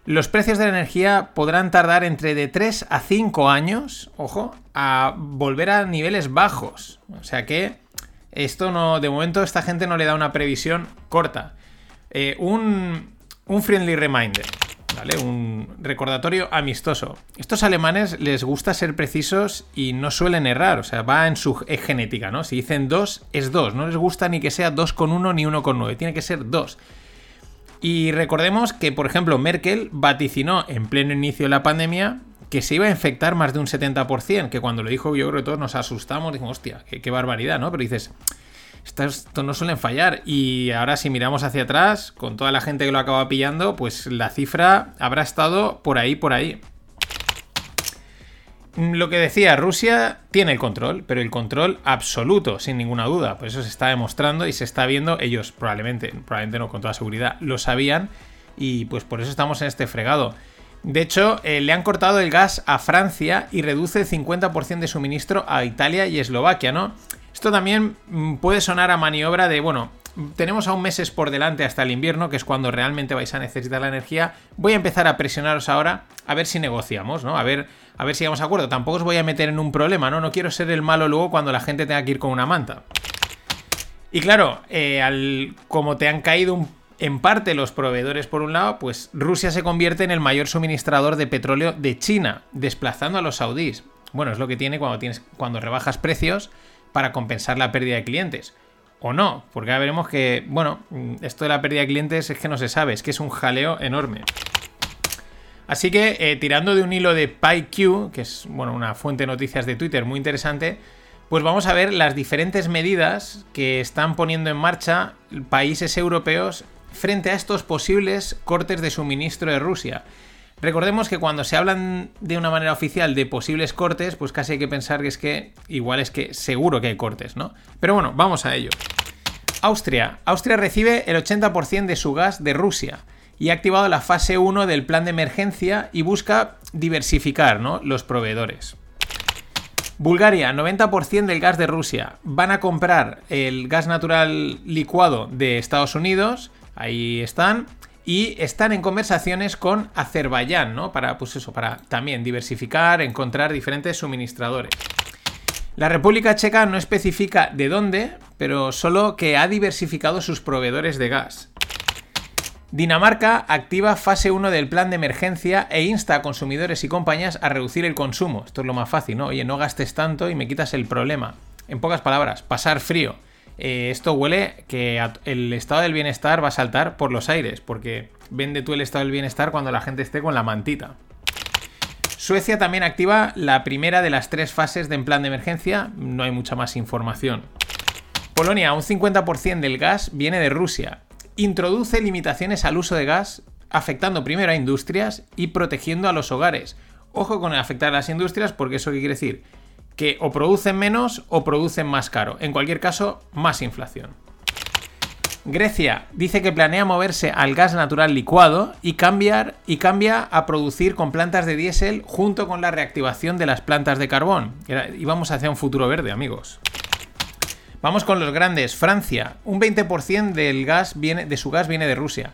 los precios de la energía podrán tardar entre de 3 a 5 años, ojo, a volver a niveles bajos. O sea que esto no, de momento esta gente no le da una previsión corta. Eh, un, friendly reminder, ¿vale? Un recordatorio amistoso. Estos alemanes les gusta ser precisos y no suelen errar, o sea, va en su genética, ¿no? Si dicen 2, es 2, no les gusta ni que sea 2,1 ni 1,9, tiene que ser 2. Y recordemos que, por ejemplo, Merkel vaticinó en pleno inicio de la pandemia que se iba a infectar más de un 70%, que cuando lo dijo yo creo que todos nos asustamos, dijimos, hostia, qué, qué barbaridad, ¿no? Pero dices, estos, no suelen fallar. Y ahora si miramos hacia atrás, con toda la gente que lo acaba pillando, pues la cifra habrá estado por ahí, por ahí. Mm, Lo que decía, Rusia tiene el control, pero el control absoluto, sin ninguna duda. Por eso se está demostrando y se está viendo. Ellos probablemente, probablemente no con toda seguridad, lo sabían. Y pues por eso estamos en este fregado. De hecho, eh, le han cortado el gas a Francia y reduce el 50% de suministro a Italia y Eslovaquia, ¿no? Esto también mm, puede sonar a maniobra de, bueno, tenemos aún meses por delante hasta el invierno, que es cuando realmente vais a necesitar la energía. Voy a empezar a presionaros ahora a ver si negociamos, ¿no? A ver, a ver si llegamos a acuerdo. Tampoco os voy a meter en un problema, ¿no? No quiero ser el malo luego cuando la gente tenga que ir con una manta. Y claro, eh, al, como te han caído en parte los proveedores por un lado, pues Rusia se convierte en el mayor suministrador de petróleo de China, desplazando a los saudíes. Bueno, es lo que tiene cuando, tienes, cuando rebajas precios para compensar la pérdida de clientes. O no, porque ahora veremos que, bueno, esto de la pérdida de clientes es que no se sabe, es que es un jaleo enorme. Así que, eh, tirando de un hilo de PyQ, que es bueno, una fuente de noticias de Twitter muy interesante, pues vamos a ver las diferentes medidas que están poniendo en marcha países europeos frente a estos posibles cortes de suministro de Rusia. Recordemos que cuando se hablan de una manera oficial de posibles cortes, pues casi hay que pensar que es que igual es que seguro que hay cortes, ¿no? Pero bueno, vamos a ello. Austria. Austria recibe el 80% de su gas de Rusia y ha activado la fase 1 del plan de emergencia y busca diversificar ¿no? los proveedores. Bulgaria, 90% del gas de Rusia. Van a comprar el gas natural licuado de Estados Unidos. Ahí están. Y están en conversaciones con Azerbaiyán, ¿no? Para, pues eso, para también diversificar, encontrar diferentes suministradores. La República Checa no especifica de dónde, pero solo que ha diversificado sus proveedores de gas. Dinamarca activa fase 1 del plan de emergencia e insta a consumidores y compañías a reducir el consumo. Esto es lo más fácil, ¿no? Oye, no gastes tanto y me quitas el problema. En pocas palabras, pasar frío. Eh, esto huele que el estado del bienestar va a saltar por los aires, porque vende tú el estado del bienestar cuando la gente esté con la mantita. Suecia también activa la primera de las tres fases de en plan de emergencia, no hay mucha más información. Polonia, un 50% del gas viene de Rusia. Introduce limitaciones al uso de gas, afectando primero a industrias y protegiendo a los hogares. Ojo con afectar a las industrias, porque eso qué quiere decir? Que o producen menos o producen más caro. En cualquier caso, más inflación. Grecia dice que planea moverse al gas natural licuado y cambiar y cambia a producir con plantas de diésel junto con la reactivación de las plantas de carbón. Era- Íbamos hacia un futuro verde, amigos. Vamos con los grandes. Francia, un 20% del gas viene, de su gas viene de Rusia.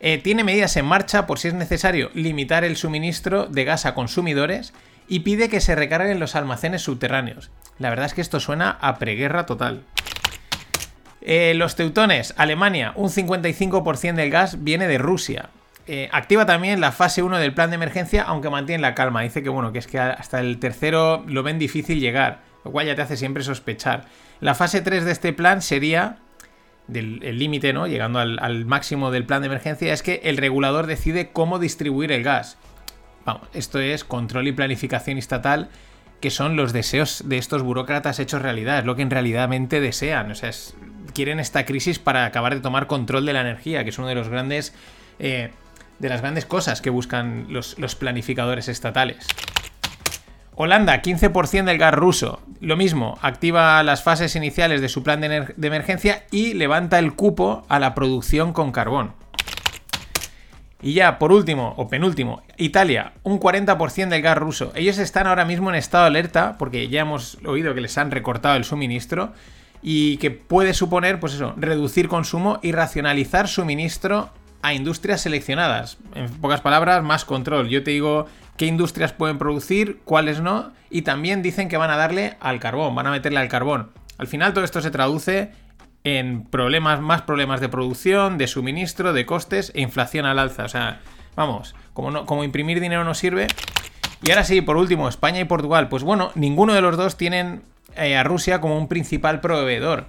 Eh, tiene medidas en marcha por si es necesario limitar el suministro de gas a consumidores y pide que se recarguen los almacenes subterráneos. La verdad es que esto suena a preguerra total. Eh, los teutones, Alemania, un 55% del gas viene de Rusia. Eh, activa también la fase 1 del plan de emergencia, aunque mantiene la calma. Dice que bueno, que es que hasta el tercero lo ven difícil llegar, lo cual ya te hace siempre sospechar. La fase 3 de este plan sería del el límite, ¿no? Llegando al máximo del plan de emergencia, es que el regulador decide cómo distribuir el gas. Esto es control y planificación estatal, que son los deseos de estos burócratas hechos realidad, es lo que en realidadmente desean. O sea, quieren esta crisis para acabar de tomar control de la energía, que es uno de los grandes. eh, de las grandes cosas que buscan los, planificadores estatales. Holanda, 15% del gas ruso. Lo mismo, activa las fases iniciales de su plan de emergencia y levanta el cupo a la producción con carbón. Y ya, por último, o penúltimo, Italia, un 40% del gas ruso. Ellos están ahora mismo en estado de alerta porque ya hemos oído que les han recortado el suministro y que puede suponer, pues eso, reducir consumo y racionalizar suministro a industrias seleccionadas. En pocas palabras, más control. Yo te digo qué industrias pueden producir, cuáles no, y también dicen que van a darle al carbón, van a meterle al carbón. Al final todo esto se traduce en problemas, más problemas de producción, de suministro, de costes e inflación al alza. O sea, vamos, como, no, como imprimir dinero no sirve. Y ahora sí, por último, España y Portugal. Pues bueno, ninguno de los dos tienen eh, a Rusia como un principal proveedor.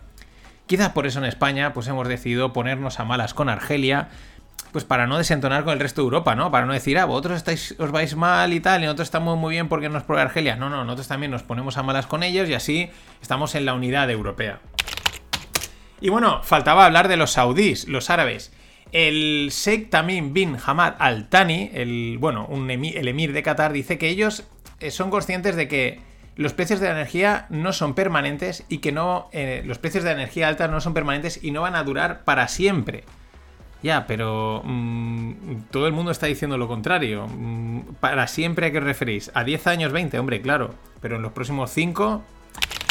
Quizás por eso en España pues hemos decidido ponernos a malas con Argelia, pues para no desentonar con el resto de Europa, ¿no? Para no decir, ah, vosotros estáis, os vais mal y tal, y nosotros estamos muy bien porque nos provee Argelia. No, no, nosotros también nos ponemos a malas con ellos y así estamos en la unidad europea. Y bueno, faltaba hablar de los saudíes, los árabes. El Sheikh Tamim bin Hamad Al Thani, el, bueno, un emi- el emir de Qatar, dice que ellos eh, son conscientes de que los precios de la energía no son permanentes y que no. eh, los precios de la energía alta no son permanentes y no van a durar para siempre. Ya, pero mm, todo el mundo está diciendo lo contrario. Mm, ¿Para siempre a qué os referís? ¿A 10 años, 20? Hombre, claro. Pero en los próximos 5...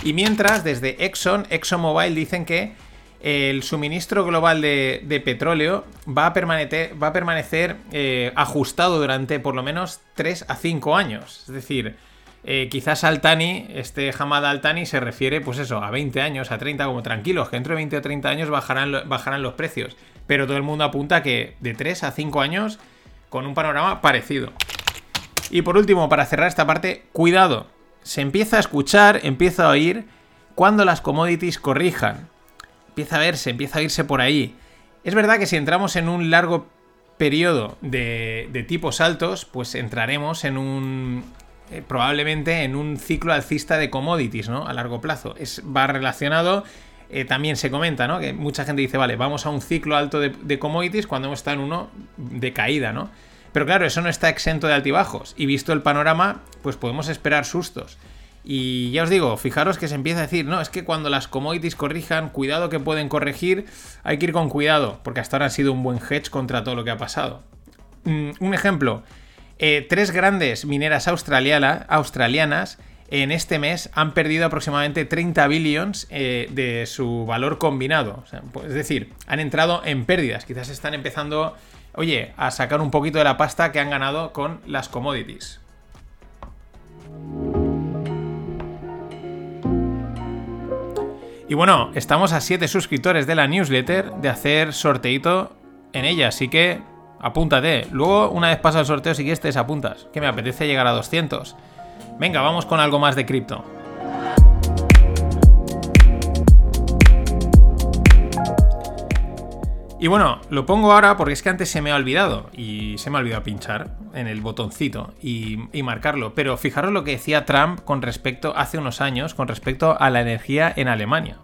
Y mientras, desde Exxon, ExxonMobil dicen que el suministro global de, petróleo va a permanecer, eh, ajustado durante por lo menos 3 a 5 años. Es decir, eh, quizás Altani, este Hamad Altani, se refiere, pues eso, a 20 años, a 30, como tranquilos, que dentro de 20 o 30 años bajarán, bajarán los precios. Pero todo el mundo apunta que de 3 a 5 años, con un panorama parecido. Y por último, para cerrar esta parte, cuidado. Se empieza a escuchar, empieza a oír cuando las commodities corrijan. Empieza a verse, empieza a irse por ahí. Es verdad que si entramos en un largo periodo de, de tipos altos, pues entraremos en un. eh, probablemente en un ciclo alcista de commodities, ¿no? A largo plazo. Es, va relacionado. eh, también se comenta, ¿no? Que mucha gente dice, vale, vamos a un ciclo alto de, de commodities cuando hemos estado en uno de caída, ¿no? Pero claro, eso no está exento de altibajos. Y visto el panorama, pues podemos esperar sustos. Y ya os digo, fijaros que se empieza a decir, no, es que cuando las commodities corrijan, cuidado que pueden corregir, hay que ir con cuidado, porque hasta ahora han sido un buen hedge contra todo lo que ha pasado. Mm, un ejemplo, eh, tres grandes mineras australiana- australianas en este mes han perdido aproximadamente 30 billions eh, de su valor combinado. Pues, es decir, han entrado en pérdidas. Quizás están empezando, oye, a sacar un poquito de la pasta que han ganado con las commodities. Y bueno, estamos a 7 suscriptores de la newsletter de hacer sorteito en ella, así que apúntate. Luego, una vez pasa el sorteo, si quieres te desapuntas, que me apetece llegar a 200. Venga, vamos con algo más de cripto. Y bueno, lo pongo ahora porque es que antes se me ha olvidado y se me ha olvidado pinchar en el botoncito y, marcarlo. Pero fijaros lo que decía Trump con respecto, hace unos años, con respecto a la energía en Alemania.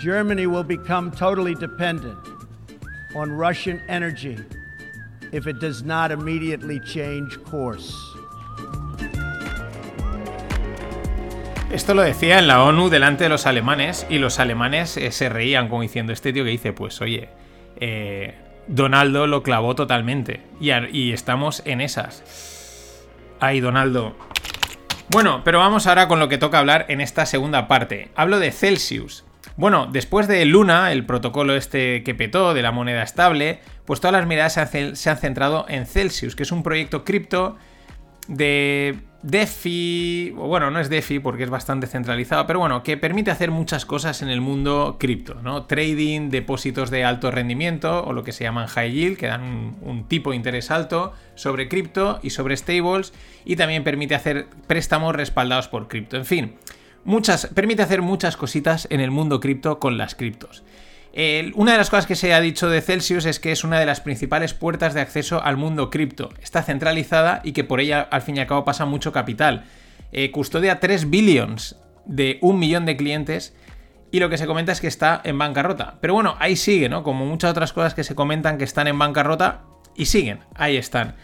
Germany will become totally dependent on Russian energy if it does not immediately change course. Esto lo decía en la ONU delante de los alemanes y los alemanes eh, se reían como diciendo, este tío que dice, pues oye, eh, Donaldo lo clavó totalmente y, y estamos en esas. Ay, Donaldo. Bueno, pero vamos ahora con lo que toca hablar en esta segunda parte. Hablo de Celsius. Bueno, después de Luna, el protocolo este que petó de la moneda estable, pues todas las miradas se han centrado en Celsius, que es un proyecto cripto de DeFi, bueno, no es DeFi porque es bastante centralizado, pero bueno, que permite hacer muchas cosas en el mundo cripto, ¿no? Trading, depósitos de alto rendimiento o lo que se llaman high yield, que dan un, un tipo de interés alto sobre cripto y sobre stables, y también permite hacer préstamos respaldados por cripto. En fin, muchas, permite hacer muchas cositas en el mundo cripto con las criptos. Una de las cosas que se ha dicho de Celsius es que es una de las principales puertas de acceso al mundo cripto. Está centralizada y que por ella al fin y al cabo pasa mucho capital. Eh, custodia 3 billions de un millón de clientes y lo que se comenta es que está en bancarrota. Pero bueno, ahí sigue, ¿no? Como muchas otras cosas que se comentan que están en bancarrota y siguen, ahí están.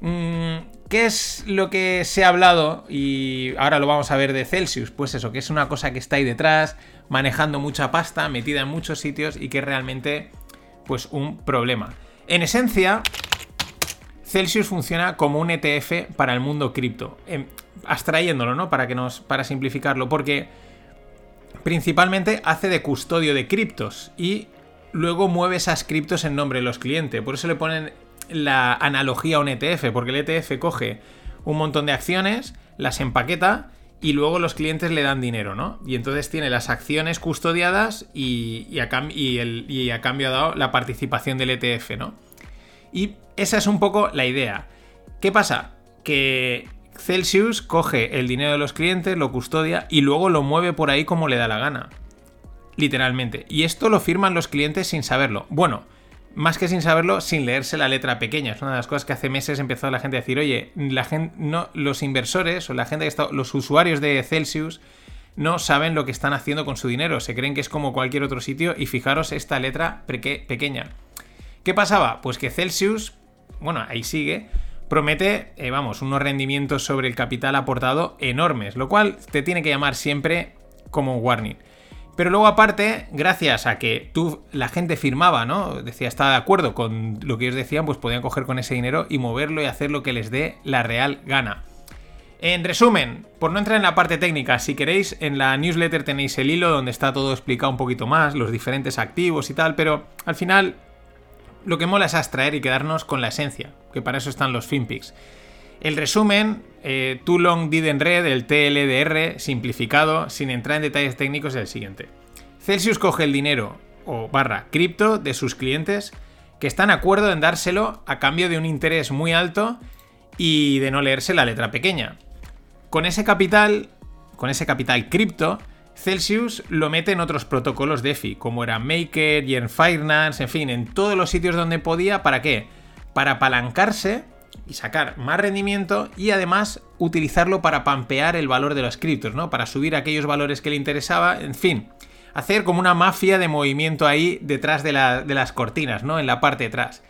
Mm, ¿Qué es lo que se ha hablado? Y ahora lo vamos a ver de Celsius. Pues eso, que es una cosa que está ahí detrás, manejando mucha pasta, metida en muchos sitios y que es realmente, pues, un problema. En esencia, Celsius funciona como un ETF para el mundo cripto. Em, abstrayéndolo, ¿no? Para que nos. Para simplificarlo. Porque principalmente hace de custodio de criptos. Y luego mueve esas criptos en nombre de los clientes. Por eso le ponen la analogía a un ETF. Porque el ETF coge un montón de acciones, las empaqueta. Y luego los clientes le dan dinero, ¿no? Y entonces tiene las acciones custodiadas y, y a, cambio ha dado la participación del ETF, ¿no? Y esa es un poco la idea. ¿Qué pasa? Que Celsius coge el dinero de los clientes, lo custodia y luego lo mueve por ahí como le da la gana. Literalmente. Y esto lo firman los clientes sin saberlo. Bueno, más que sin saberlo, sin leerse la letra pequeña. Es una de las cosas que hace meses empezó la gente a decir, oye, la gente, no, los inversores o la gente que está, los usuarios de Celsius no saben lo que están haciendo con su dinero. Se creen que es como cualquier otro sitio y fijaros esta letra preque- pequeña. ¿Qué pasaba? Pues que Celsius, bueno, ahí sigue, promete, eh, vamos, unos rendimientos sobre el capital aportado enormes, lo cual te tiene que llamar siempre como warning. Pero luego aparte, gracias a que tú, la gente firmaba, ¿no? Decía, estaba de acuerdo con lo que ellos decían, pues podían coger con ese dinero y moverlo y hacer lo que les dé la real gana. En resumen, por no entrar en la parte técnica, si queréis, en la newsletter tenéis el hilo donde está todo explicado un poquito más, los diferentes activos y tal, pero al final lo que mola es abstraer y quedarnos con la esencia, que para eso están los FinPix. El resumen, eh, Too Long Didn't Read, el TLDR, simplificado, sin entrar en detalles técnicos, es el siguiente. Celsius coge el dinero, o barra, cripto de sus clientes, que están de acuerdo en dárselo a cambio de un interés muy alto y de no leerse la letra pequeña. Con ese capital, con ese capital cripto, Celsius lo mete en otros protocolos DeFi, como era Maker y en Finance, en fin, en todos los sitios donde podía, ¿para qué? Para apalancarse y sacar más rendimiento y además utilizarlo para pampear el valor de los criptos, ¿no? Para subir aquellos valores que le interesaba, en fin, hacer como una mafia de movimiento ahí detrás de, la- de las cortinas, ¿no? En la parte de atrás.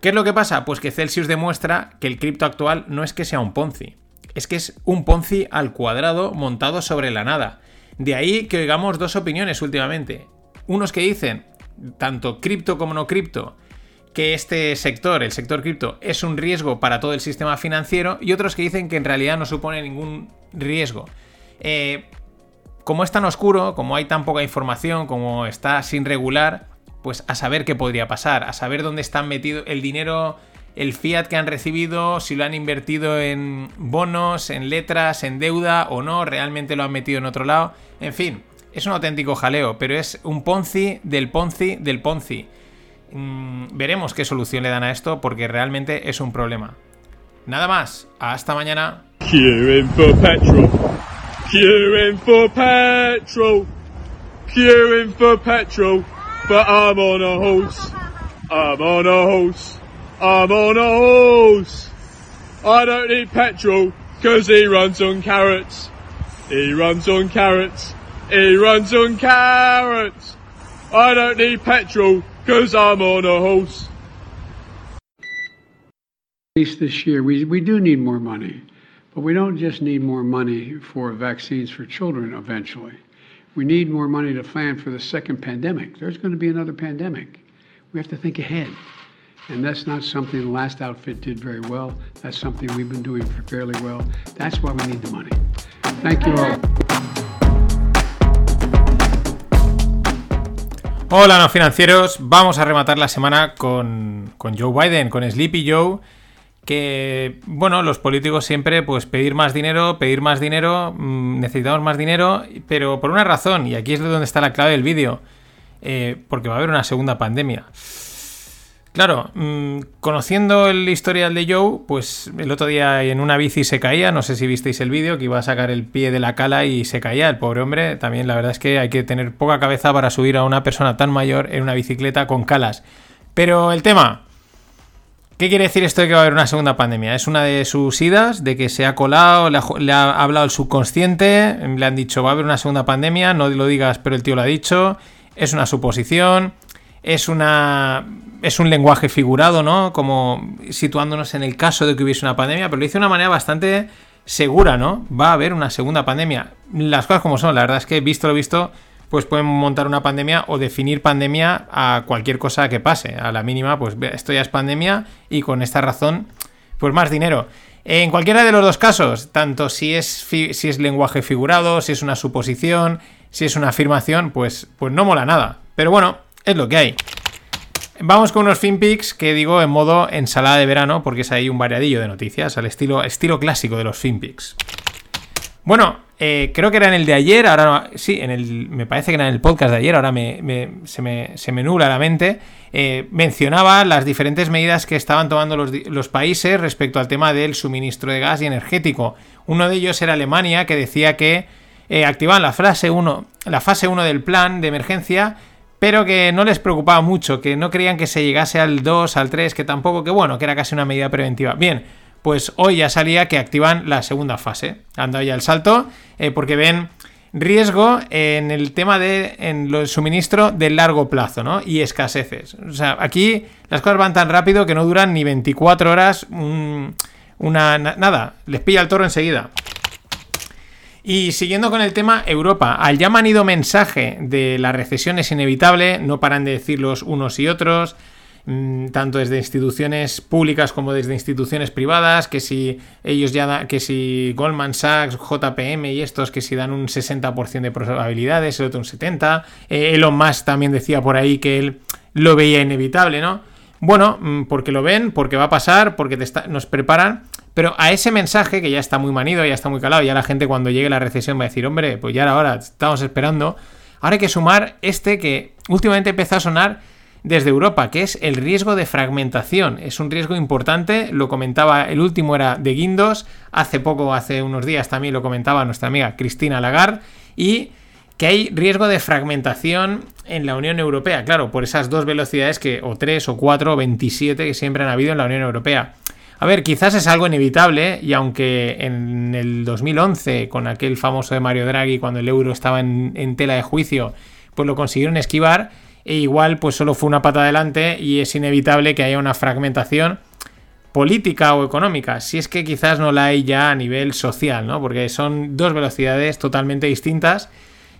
¿Qué es lo que pasa? Pues que Celsius demuestra que el cripto actual no es que sea un Ponzi, es que es un Ponzi al cuadrado montado sobre la nada. De ahí que oigamos dos opiniones últimamente. Unos que dicen, tanto cripto como no cripto, que este sector, el sector cripto, es un riesgo para todo el sistema financiero y otros que dicen que en realidad no supone ningún riesgo. Eh, como es tan oscuro, como hay tan poca información, como está sin regular, pues a saber qué podría pasar, a saber dónde están metido el dinero, el fiat que han recibido, si lo han invertido en bonos, en letras, en deuda o no, realmente lo han metido en otro lado. En fin, es un auténtico jaleo, pero es un Ponzi del Ponzi del Ponzi. Mm, veremos qué solución le dan a esto porque realmente es un problema. Nada más, hasta mañana. Queuing for petrol. Queuing for petrol. Queuing for petrol. But I'm on a horse. I'm on a horse. I'm on a horse. I don't need petrol because he runs on carrots. He runs on carrots. He runs on carrots. I don't need petrol because I'm on a horse. least this year. We, we do need more money, But we don't just need more money for vaccines for children eventually. We need more money to plan for the second pandemic. There's going to be another pandemic. We have to think ahead. And that's not something the last outfit did very well. That's something we've been doing fairly well. That's why we need the money. Thank you all. Hola, no financieros. Vamos a rematar la semana con, con Joe Biden, con Sleepy Joe. Que, bueno, los políticos siempre, pues pedir más dinero, pedir más dinero, mm, necesitamos más dinero, pero por una razón, y aquí es de donde está la clave del vídeo, eh, porque va a haber una segunda pandemia. Claro, mm, conociendo el historial de Joe, pues el otro día en una bici se caía, no sé si visteis el vídeo, que iba a sacar el pie de la cala y se caía, el pobre hombre. También la verdad es que hay que tener poca cabeza para subir a una persona tan mayor en una bicicleta con calas. Pero el tema, ¿qué quiere decir esto de que va a haber una segunda pandemia? Es una de sus idas, de que se ha colado, le ha, le ha hablado el subconsciente, le han dicho va a haber una segunda pandemia, no lo digas, pero el tío lo ha dicho, es una suposición es una es un lenguaje figurado, ¿no? Como situándonos en el caso de que hubiese una pandemia, pero lo hizo de una manera bastante segura, ¿no? Va a haber una segunda pandemia. Las cosas como son, la verdad es que visto lo visto, pues pueden montar una pandemia o definir pandemia a cualquier cosa que pase. A la mínima, pues esto ya es pandemia y con esta razón, pues más dinero. En cualquiera de los dos casos, tanto si es, si es lenguaje figurado, si es una suposición, si es una afirmación, pues, pues no mola nada. Pero bueno, es lo que hay. Vamos con unos FinPix que digo en modo ensalada de verano, porque es ahí un variadillo de noticias, al estilo, estilo clásico de los FinPix. Bueno, eh, creo que era en el de ayer, ahora sí, en el, me parece que era en el podcast de ayer, ahora me, se, me, se, me, nula la mente, eh, mencionaba las diferentes medidas que estaban tomando los, los, países respecto al tema del suministro de gas y energético. Uno de ellos era Alemania, que decía que eh, activaban la fase 1, la fase 1 del plan de emergencia pero que no les preocupaba mucho, que no creían que se llegase al 2, al 3, que tampoco, que bueno, que era casi una medida preventiva. Bien, pues hoy ya salía que activan la segunda fase. Han dado ya el salto, eh, porque ven riesgo en el tema de en el suministro de largo plazo, ¿no? Y escaseces. O sea, aquí las cosas van tan rápido que no duran ni 24 horas. Una nada, les pilla el toro enseguida. Y siguiendo con el tema Europa, al ya manido mensaje de la recesión es inevitable, no paran de decir los unos y otros, mmm, tanto desde instituciones públicas como desde instituciones privadas, que si ellos ya da, que si Goldman Sachs, JPM y estos que si dan un 60% de probabilidades, el otro un 70%, eh, Elon Musk también decía por ahí que él lo veía inevitable, ¿no? Bueno, mm, porque lo ven, porque va a pasar, porque nos preparan. Pero a ese mensaje, que ya está muy manido, ya está muy calado, ya la gente cuando llegue la recesión va a decir, hombre, pues ya ahora estamos esperando. Ahora hay que sumar este que últimamente empezó a sonar desde Europa, que es el riesgo de fragmentación. Es un riesgo importante, lo comentaba, el último era de Guindos, hace poco, hace unos días también lo comentaba nuestra amiga Cristina Lagarde, y que hay riesgo de fragmentación en la Unión Europea, claro, por esas dos velocidades que, o tres, o cuatro, o 27 que siempre han habido en la Unión Europea. A ver, quizás es algo inevitable y aunque en el 2011, con aquel famoso de Mario Draghi, cuando el euro estaba en, tela de juicio, pues lo consiguieron esquivar, e igual pues solo fue una pata adelante y es inevitable que haya una fragmentación política o económica, si es que quizás no la hay ya a nivel social, ¿no? Porque son dos velocidades totalmente distintas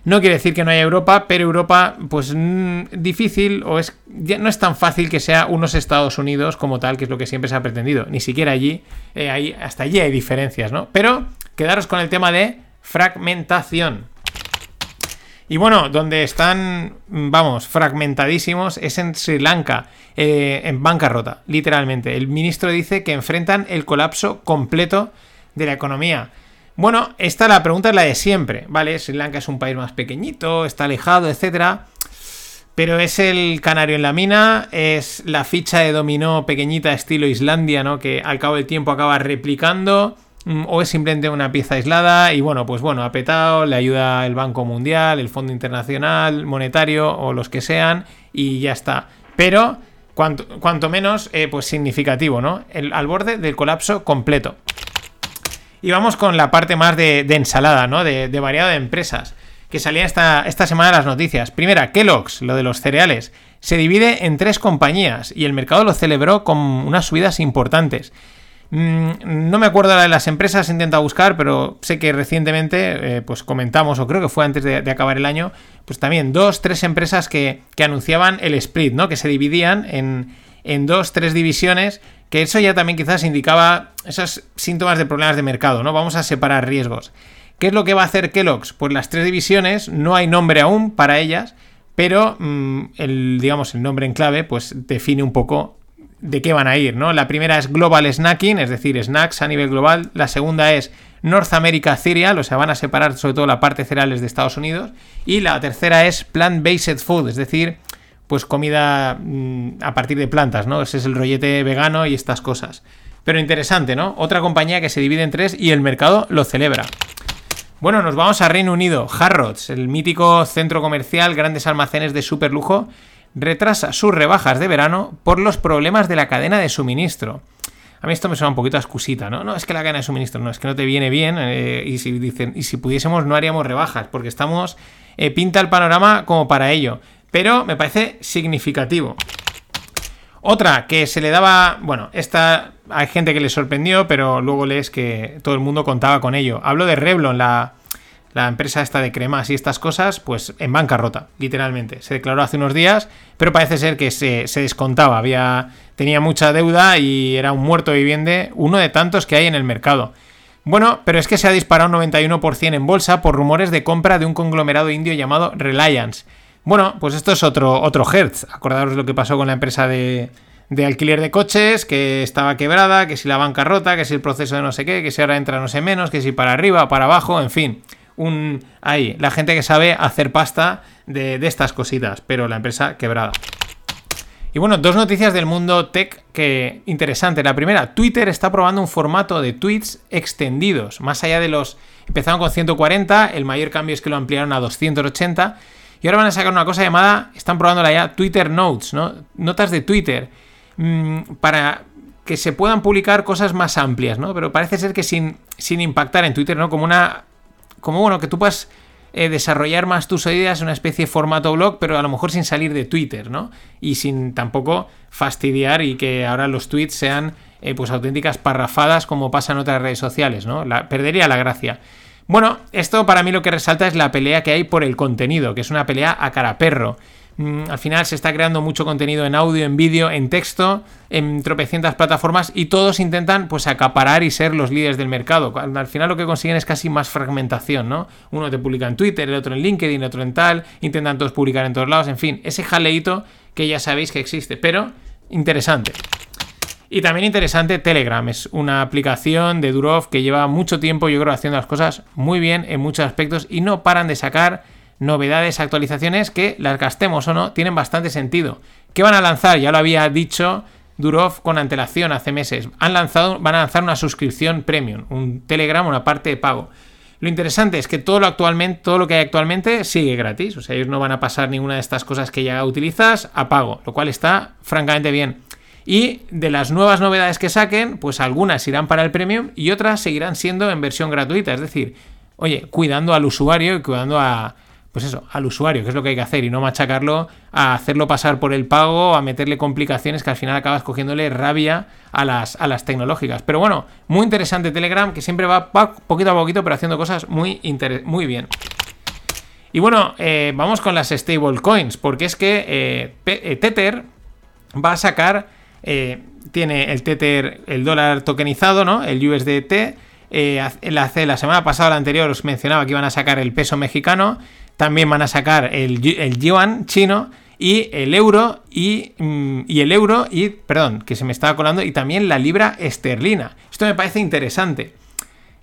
no quiere decir que no haya Europa, pero Europa, pues mmm, difícil o es no es tan fácil que sea unos Estados Unidos como tal, que es lo que siempre se ha pretendido. Ni siquiera allí, eh, ahí, hasta allí hay diferencias, ¿no? Pero quedaros con el tema de fragmentación. Y bueno, donde están, vamos, fragmentadísimos es en Sri Lanka, eh, en bancarrota, literalmente. El ministro dice que enfrentan el colapso completo de la economía. Bueno, esta la pregunta es la de siempre, ¿vale? Sri Lanka es un país más pequeñito, está alejado, etcétera. Pero es el canario en la mina, es la ficha de dominó pequeñita estilo Islandia, ¿no? Que al cabo del tiempo acaba replicando. mm, O es simplemente una pieza aislada. Y bueno, pues bueno, ha petado, le ayuda el Banco Mundial, el Fondo Internacional, Monetario o los que sean. Y ya está. Pero, cuanto, cuanto menos, eh, pues significativo, ¿no? El, al borde del colapso completo. Y vamos con la parte más de, de ensalada, ¿no? De, de, variado de empresas. Que salía esta, esta semana las noticias. Primera, Kellogg's, lo de los cereales. Se divide en tres compañías y el mercado lo celebró con unas subidas importantes. Mm, no me acuerdo la de las empresas, he intentado buscar, pero sé que recientemente, eh, pues comentamos, o creo que fue antes de, de acabar el año, pues también dos, tres empresas que, que anunciaban el split, ¿no? Que se dividían en, en dos, tres divisiones, que eso ya también quizás indicaba esos síntomas de problemas de mercado, ¿no? Vamos a separar riesgos. ¿Qué es lo que va a hacer Kellogg's? Pues las tres divisiones, no hay nombre aún para ellas, pero mm, el, digamos, el nombre en clave, pues define un poco de qué van a ir, ¿no? La primera es Global Snacking, es decir, snacks a nivel global. La segunda es North America Cereal, o sea, van a separar sobre todo la parte cereales de Estados Unidos. Y la tercera es Plant-Based Food, es decir, pues comida mm, a partir de plantas, ¿no? Ese es el rollete vegano y estas cosas. Pero interesante, ¿no? Otra compañía que se divide en tres y el mercado lo celebra. Bueno, nos vamos a Reino Unido. Harrods, el mítico centro comercial, grandes almacenes de super lujo, retrasa sus rebajas de verano por los problemas de la cadena de suministro. A mí esto me suena un poquito a excusita, ¿no? No, es que la cadena de suministro, no, es que no te viene bien. eh, y si dicen, y si pudiésemos, no haríamos rebajas, porque estamos. eh, pinta el panorama como para ello. Pero me parece significativo. Otra que se le daba. Bueno, esta hay gente que le sorprendió, pero luego lees que todo el mundo contaba con ello. Hablo de Revlon, la, la empresa esta de cremas y estas cosas, pues en bancarrota, literalmente. Se declaró hace unos días, pero parece ser que se, se descontaba. Había, tenía mucha deuda y era un muerto viviente, uno de tantos que hay en el mercado. Bueno, pero es que se ha disparado un 91% en bolsa por rumores de compra de un conglomerado indio llamado Reliance. Bueno, pues esto es otro, otro Hertz. Acordaros lo que pasó con la empresa de, de alquiler de coches, que estaba quebrada, que si la bancarrota, que si el proceso de no sé qué, que si ahora entra no sé menos, que si para arriba, para abajo, en fin. Un, ahí, la gente que sabe hacer pasta de, de estas cositas, pero la empresa quebrada. Y bueno, dos noticias del mundo tech que interesante. La primera, Twitter está probando un formato de tweets extendidos, más allá de los empezaron con 140, el mayor cambio es que lo ampliaron a 280 y ahora van a sacar una cosa llamada, están probándola ya, Twitter Notes, ¿no? Notas de Twitter mmm, para que se puedan publicar cosas más amplias, ¿no? Pero parece ser que sin, sin impactar en Twitter, ¿no? Como una como bueno, que tú puedas eh, desarrollar más tus ideas en una especie de formato blog, pero a lo mejor sin salir de Twitter, ¿no? Y sin tampoco fastidiar y que ahora los tweets sean eh, pues auténticas parrafadas como pasa en otras redes sociales, ¿no? Perdería la gracia. Bueno, esto para mí lo que resalta es la pelea que hay por el contenido, que es una pelea a cara perro. Mm, al final se está creando mucho contenido en audio, en vídeo, en texto, en tropecientas plataformas y todos intentan pues acaparar y ser los líderes del mercado. Al final lo que consiguen es casi más fragmentación, ¿no? Uno te publica en Twitter, el otro en LinkedIn, el otro en tal, intentan todos publicar en todos lados, en fin, ese jaleito que ya sabéis que existe, pero interesante. Y también interesante Telegram, es una aplicación de Durov que lleva mucho tiempo, yo creo, haciendo las cosas muy bien en muchos aspectos y no paran de sacar novedades, actualizaciones que las gastemos o no, tienen bastante sentido. ¿Qué van a lanzar? Ya lo había dicho Durov con antelación hace meses. Han lanzado, van a lanzar una suscripción premium, un Telegram, una parte de pago. Lo interesante es que todo lo, actualmente, todo lo que hay actualmente sigue gratis. O sea, ellos no van a pasar ninguna de estas cosas que ya utilizas a pago, lo cual está francamente bien. Y de las nuevas novedades que saquen, pues algunas irán para el premium y otras seguirán siendo en versión gratuita. Es decir, oye, cuidando al usuario y cuidando a, pues eso, al usuario, que es lo que hay que hacer, y no machacarlo a hacerlo pasar por el pago, a meterle complicaciones que al final acabas cogiéndole rabia a las, a las tecnológicas. Pero bueno, muy interesante Telegram, que siempre va poquito a poquito, pero haciendo cosas muy, muy bien. Y bueno, eh, vamos con las stablecoins, porque es que eh, eh, Tether va a sacar eh, tiene el Tether, el dólar tokenizado, ¿no? El USDT. Eh, la, semana pasada, la anterior, os mencionaba que iban a sacar el peso mexicano. También van a sacar el, el yuan chino y el euro y, mm, y, el euro y, perdón, que se me estaba colando, y también la libra esterlina. Esto me parece interesante.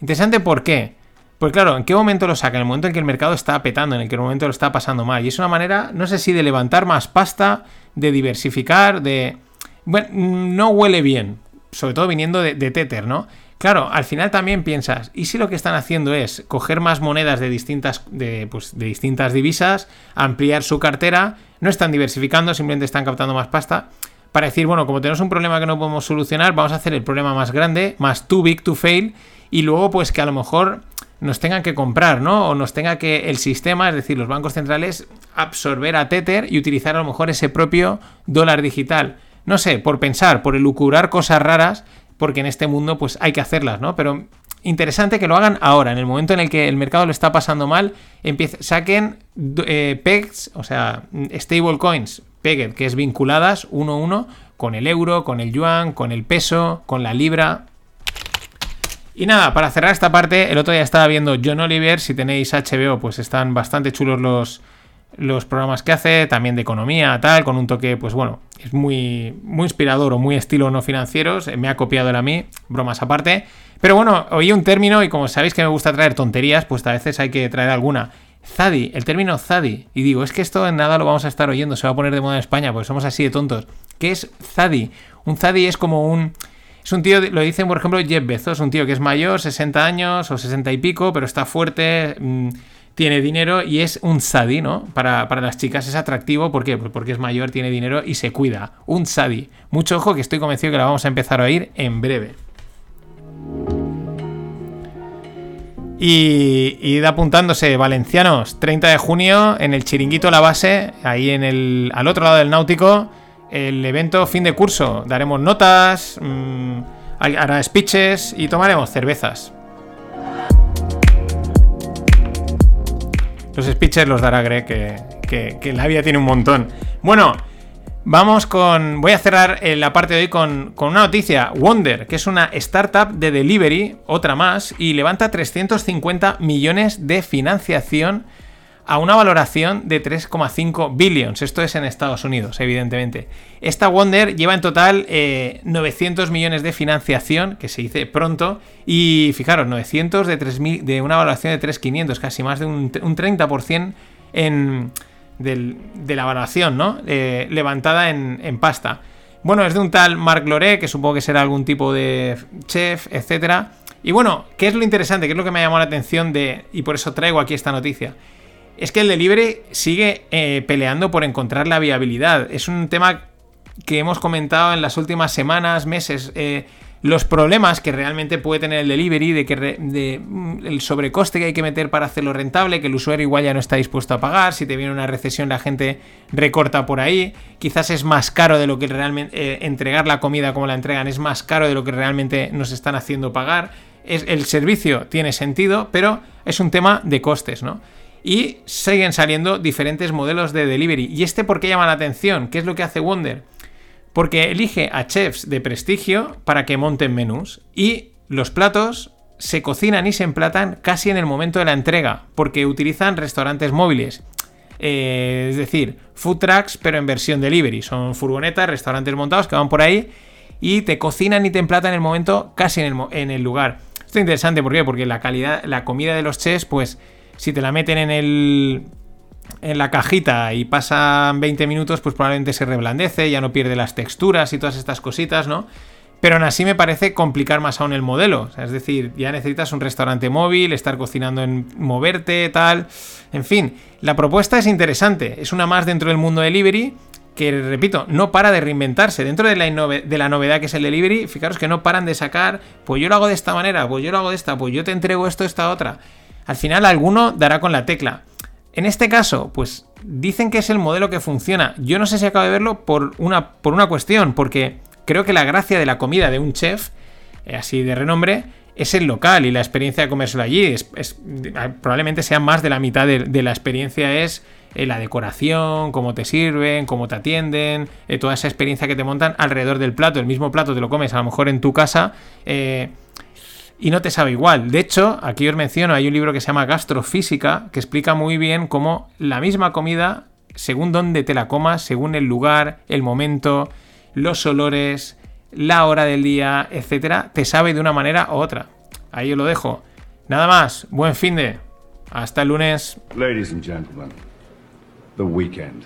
Interesante ¿por qué? Pues claro, ¿en qué momento lo sacan? En el momento en que el mercado está petando, en el que el momento lo está pasando mal. Y es una manera, no sé si de levantar más pasta, de diversificar, de bueno, no huele bien, sobre todo viniendo de, Tether, ¿no? Claro, al final también piensas, ¿y si lo que están haciendo es coger más monedas de distintas, de, pues, de distintas divisas, ampliar su cartera? No están diversificando, simplemente están captando más pasta. Para decir, bueno, como tenemos un problema que no podemos solucionar, vamos a hacer el problema más grande, más too big to fail, y luego pues que a lo mejor nos tengan que comprar, ¿no? O nos tenga que el sistema, es decir, los bancos centrales, absorber a Tether y utilizar a lo mejor ese propio dólar digital no sé, por pensar, por elucubrar cosas raras, porque en este mundo pues hay que hacerlas, ¿no? Pero interesante que lo hagan ahora, en el momento en el que el mercado lo está pasando mal, saquen eh, pegs, o sea, stable coins, pegged, que es vinculadas uno a uno con el euro, con el yuan, con el peso, con la libra. Y nada, para cerrar esta parte, el otro día estaba viendo John Oliver, si tenéis HBO, pues están bastante chulos los, los programas que hace, también de economía, tal, con un toque, pues bueno, es muy, muy inspirador o muy estilo no financieros, eh, me ha copiado él a mí, bromas aparte. Pero bueno, oí un término y como sabéis que me gusta traer tonterías, pues a veces hay que traer alguna. Zadi, el término Zadi. Y digo, es que esto en nada lo vamos a estar oyendo, se va a poner de moda en España, porque somos así de tontos. ¿Qué es Zadi? Un Zadi es como un... Es un tío, lo dicen por ejemplo Jeff Bezos, un tío que es mayor, 60 años o 60 y pico, pero está fuerte, mm, tiene dinero y es un sadi, ¿no? Para, para las chicas es atractivo, ¿por qué? Pues porque es mayor, tiene dinero y se cuida. Un sadi. Mucho ojo que estoy convencido que la vamos a empezar a oír en breve. Y, id apuntándose, valencianos, 30 de junio en el Chiringuito La Base, ahí en el, al otro lado del Náutico, el evento fin de curso. Daremos notas, mm, hará speeches y tomaremos cervezas. Los speeches los dará Greg, que, que, que la vida tiene un montón. Bueno, vamos con. Voy a cerrar eh, la parte de hoy con, con una noticia. Wonder, que es una startup de delivery, otra más, y levanta 350 millones de financiación a una valoración de 3,5 billions. Esto es en Estados Unidos, evidentemente. Esta Wonder lleva en total eh, 900 millones de financiación, que se dice pronto, y fijaros, 900 de, 3.000 de una valoración de 3,500, casi más de un, un 30% en, de la valoración, ¿no? Eh, levantada en, en pasta. Bueno, es de un tal Marc Loré, que supongo que será algún tipo de chef, etcétera. Y bueno, ¿qué es lo interesante? ¿Qué es lo que me ha llamado la atención de. y por eso traigo aquí esta noticia? Es que el delivery sigue eh, peleando por encontrar la viabilidad. Es un tema que hemos comentado en las últimas semanas, meses. eh, los problemas que realmente puede tener el delivery, de que mm, el sobrecoste que hay que meter para hacerlo rentable, que el usuario igual ya no está dispuesto a pagar, si te viene una recesión la gente recorta por ahí, quizás es más caro de lo que realmente eh, entregar la comida como la entregan es más caro de lo que realmente nos están haciendo pagar. Es, el servicio tiene sentido, pero es un tema de costes, ¿no? Y siguen saliendo diferentes modelos de delivery. ¿Y este por qué llama la atención? ¿Qué es lo que hace Wonder? Porque elige a chefs de prestigio para que monten menús y los platos se cocinan y se emplatan casi en el momento de la entrega, porque utilizan restaurantes móviles. Eh, es decir, food trucks, pero en versión delivery. Son furgonetas, restaurantes montados que van por ahí y te cocinan y te emplatan en el momento casi en el, en el lugar. Esto es interesante, ¿por qué? Porque la calidad, la comida de los chefs, pues si te la meten en el en la cajita y pasan 20 minutos, pues probablemente se reblandece, ya no pierde las texturas y todas estas cositas, ¿no? Pero aún así me parece complicar más aún el modelo. Es decir, ya necesitas un restaurante móvil, estar cocinando en moverte, tal. En fin, la propuesta es interesante. Es una más dentro del mundo delivery que, repito, no para de reinventarse. Dentro de la, de la novedad que es el delivery, fijaros que no paran de sacar, pues yo lo hago de esta manera, pues yo lo hago de esta, pues yo te entrego esto, esta otra. Al final alguno dará con la tecla. En este caso, pues dicen que es el modelo que funciona. Yo no sé si acabo de verlo por una, por una cuestión, porque creo que la gracia de la comida de un chef, eh, así de renombre, es el local y la experiencia de comérselo allí. Es- probablemente sea más de la mitad de, la experiencia es eh, la decoración, cómo te sirven, cómo te atienden, eh, toda esa experiencia que te montan alrededor del plato. El mismo plato te lo comes a lo mejor en tu casa. Y no te sabe igual. De hecho, aquí os menciono, hay un libro que se llama Gastrofísica, que explica muy bien cómo la misma comida, según dónde te la comas, según el lugar, el momento, los olores, la hora del día, etcétera, te sabe de una manera u otra. Ahí os lo dejo. Nada más, buen fin de. Hasta el lunes. Ladies and gentlemen, the weekend.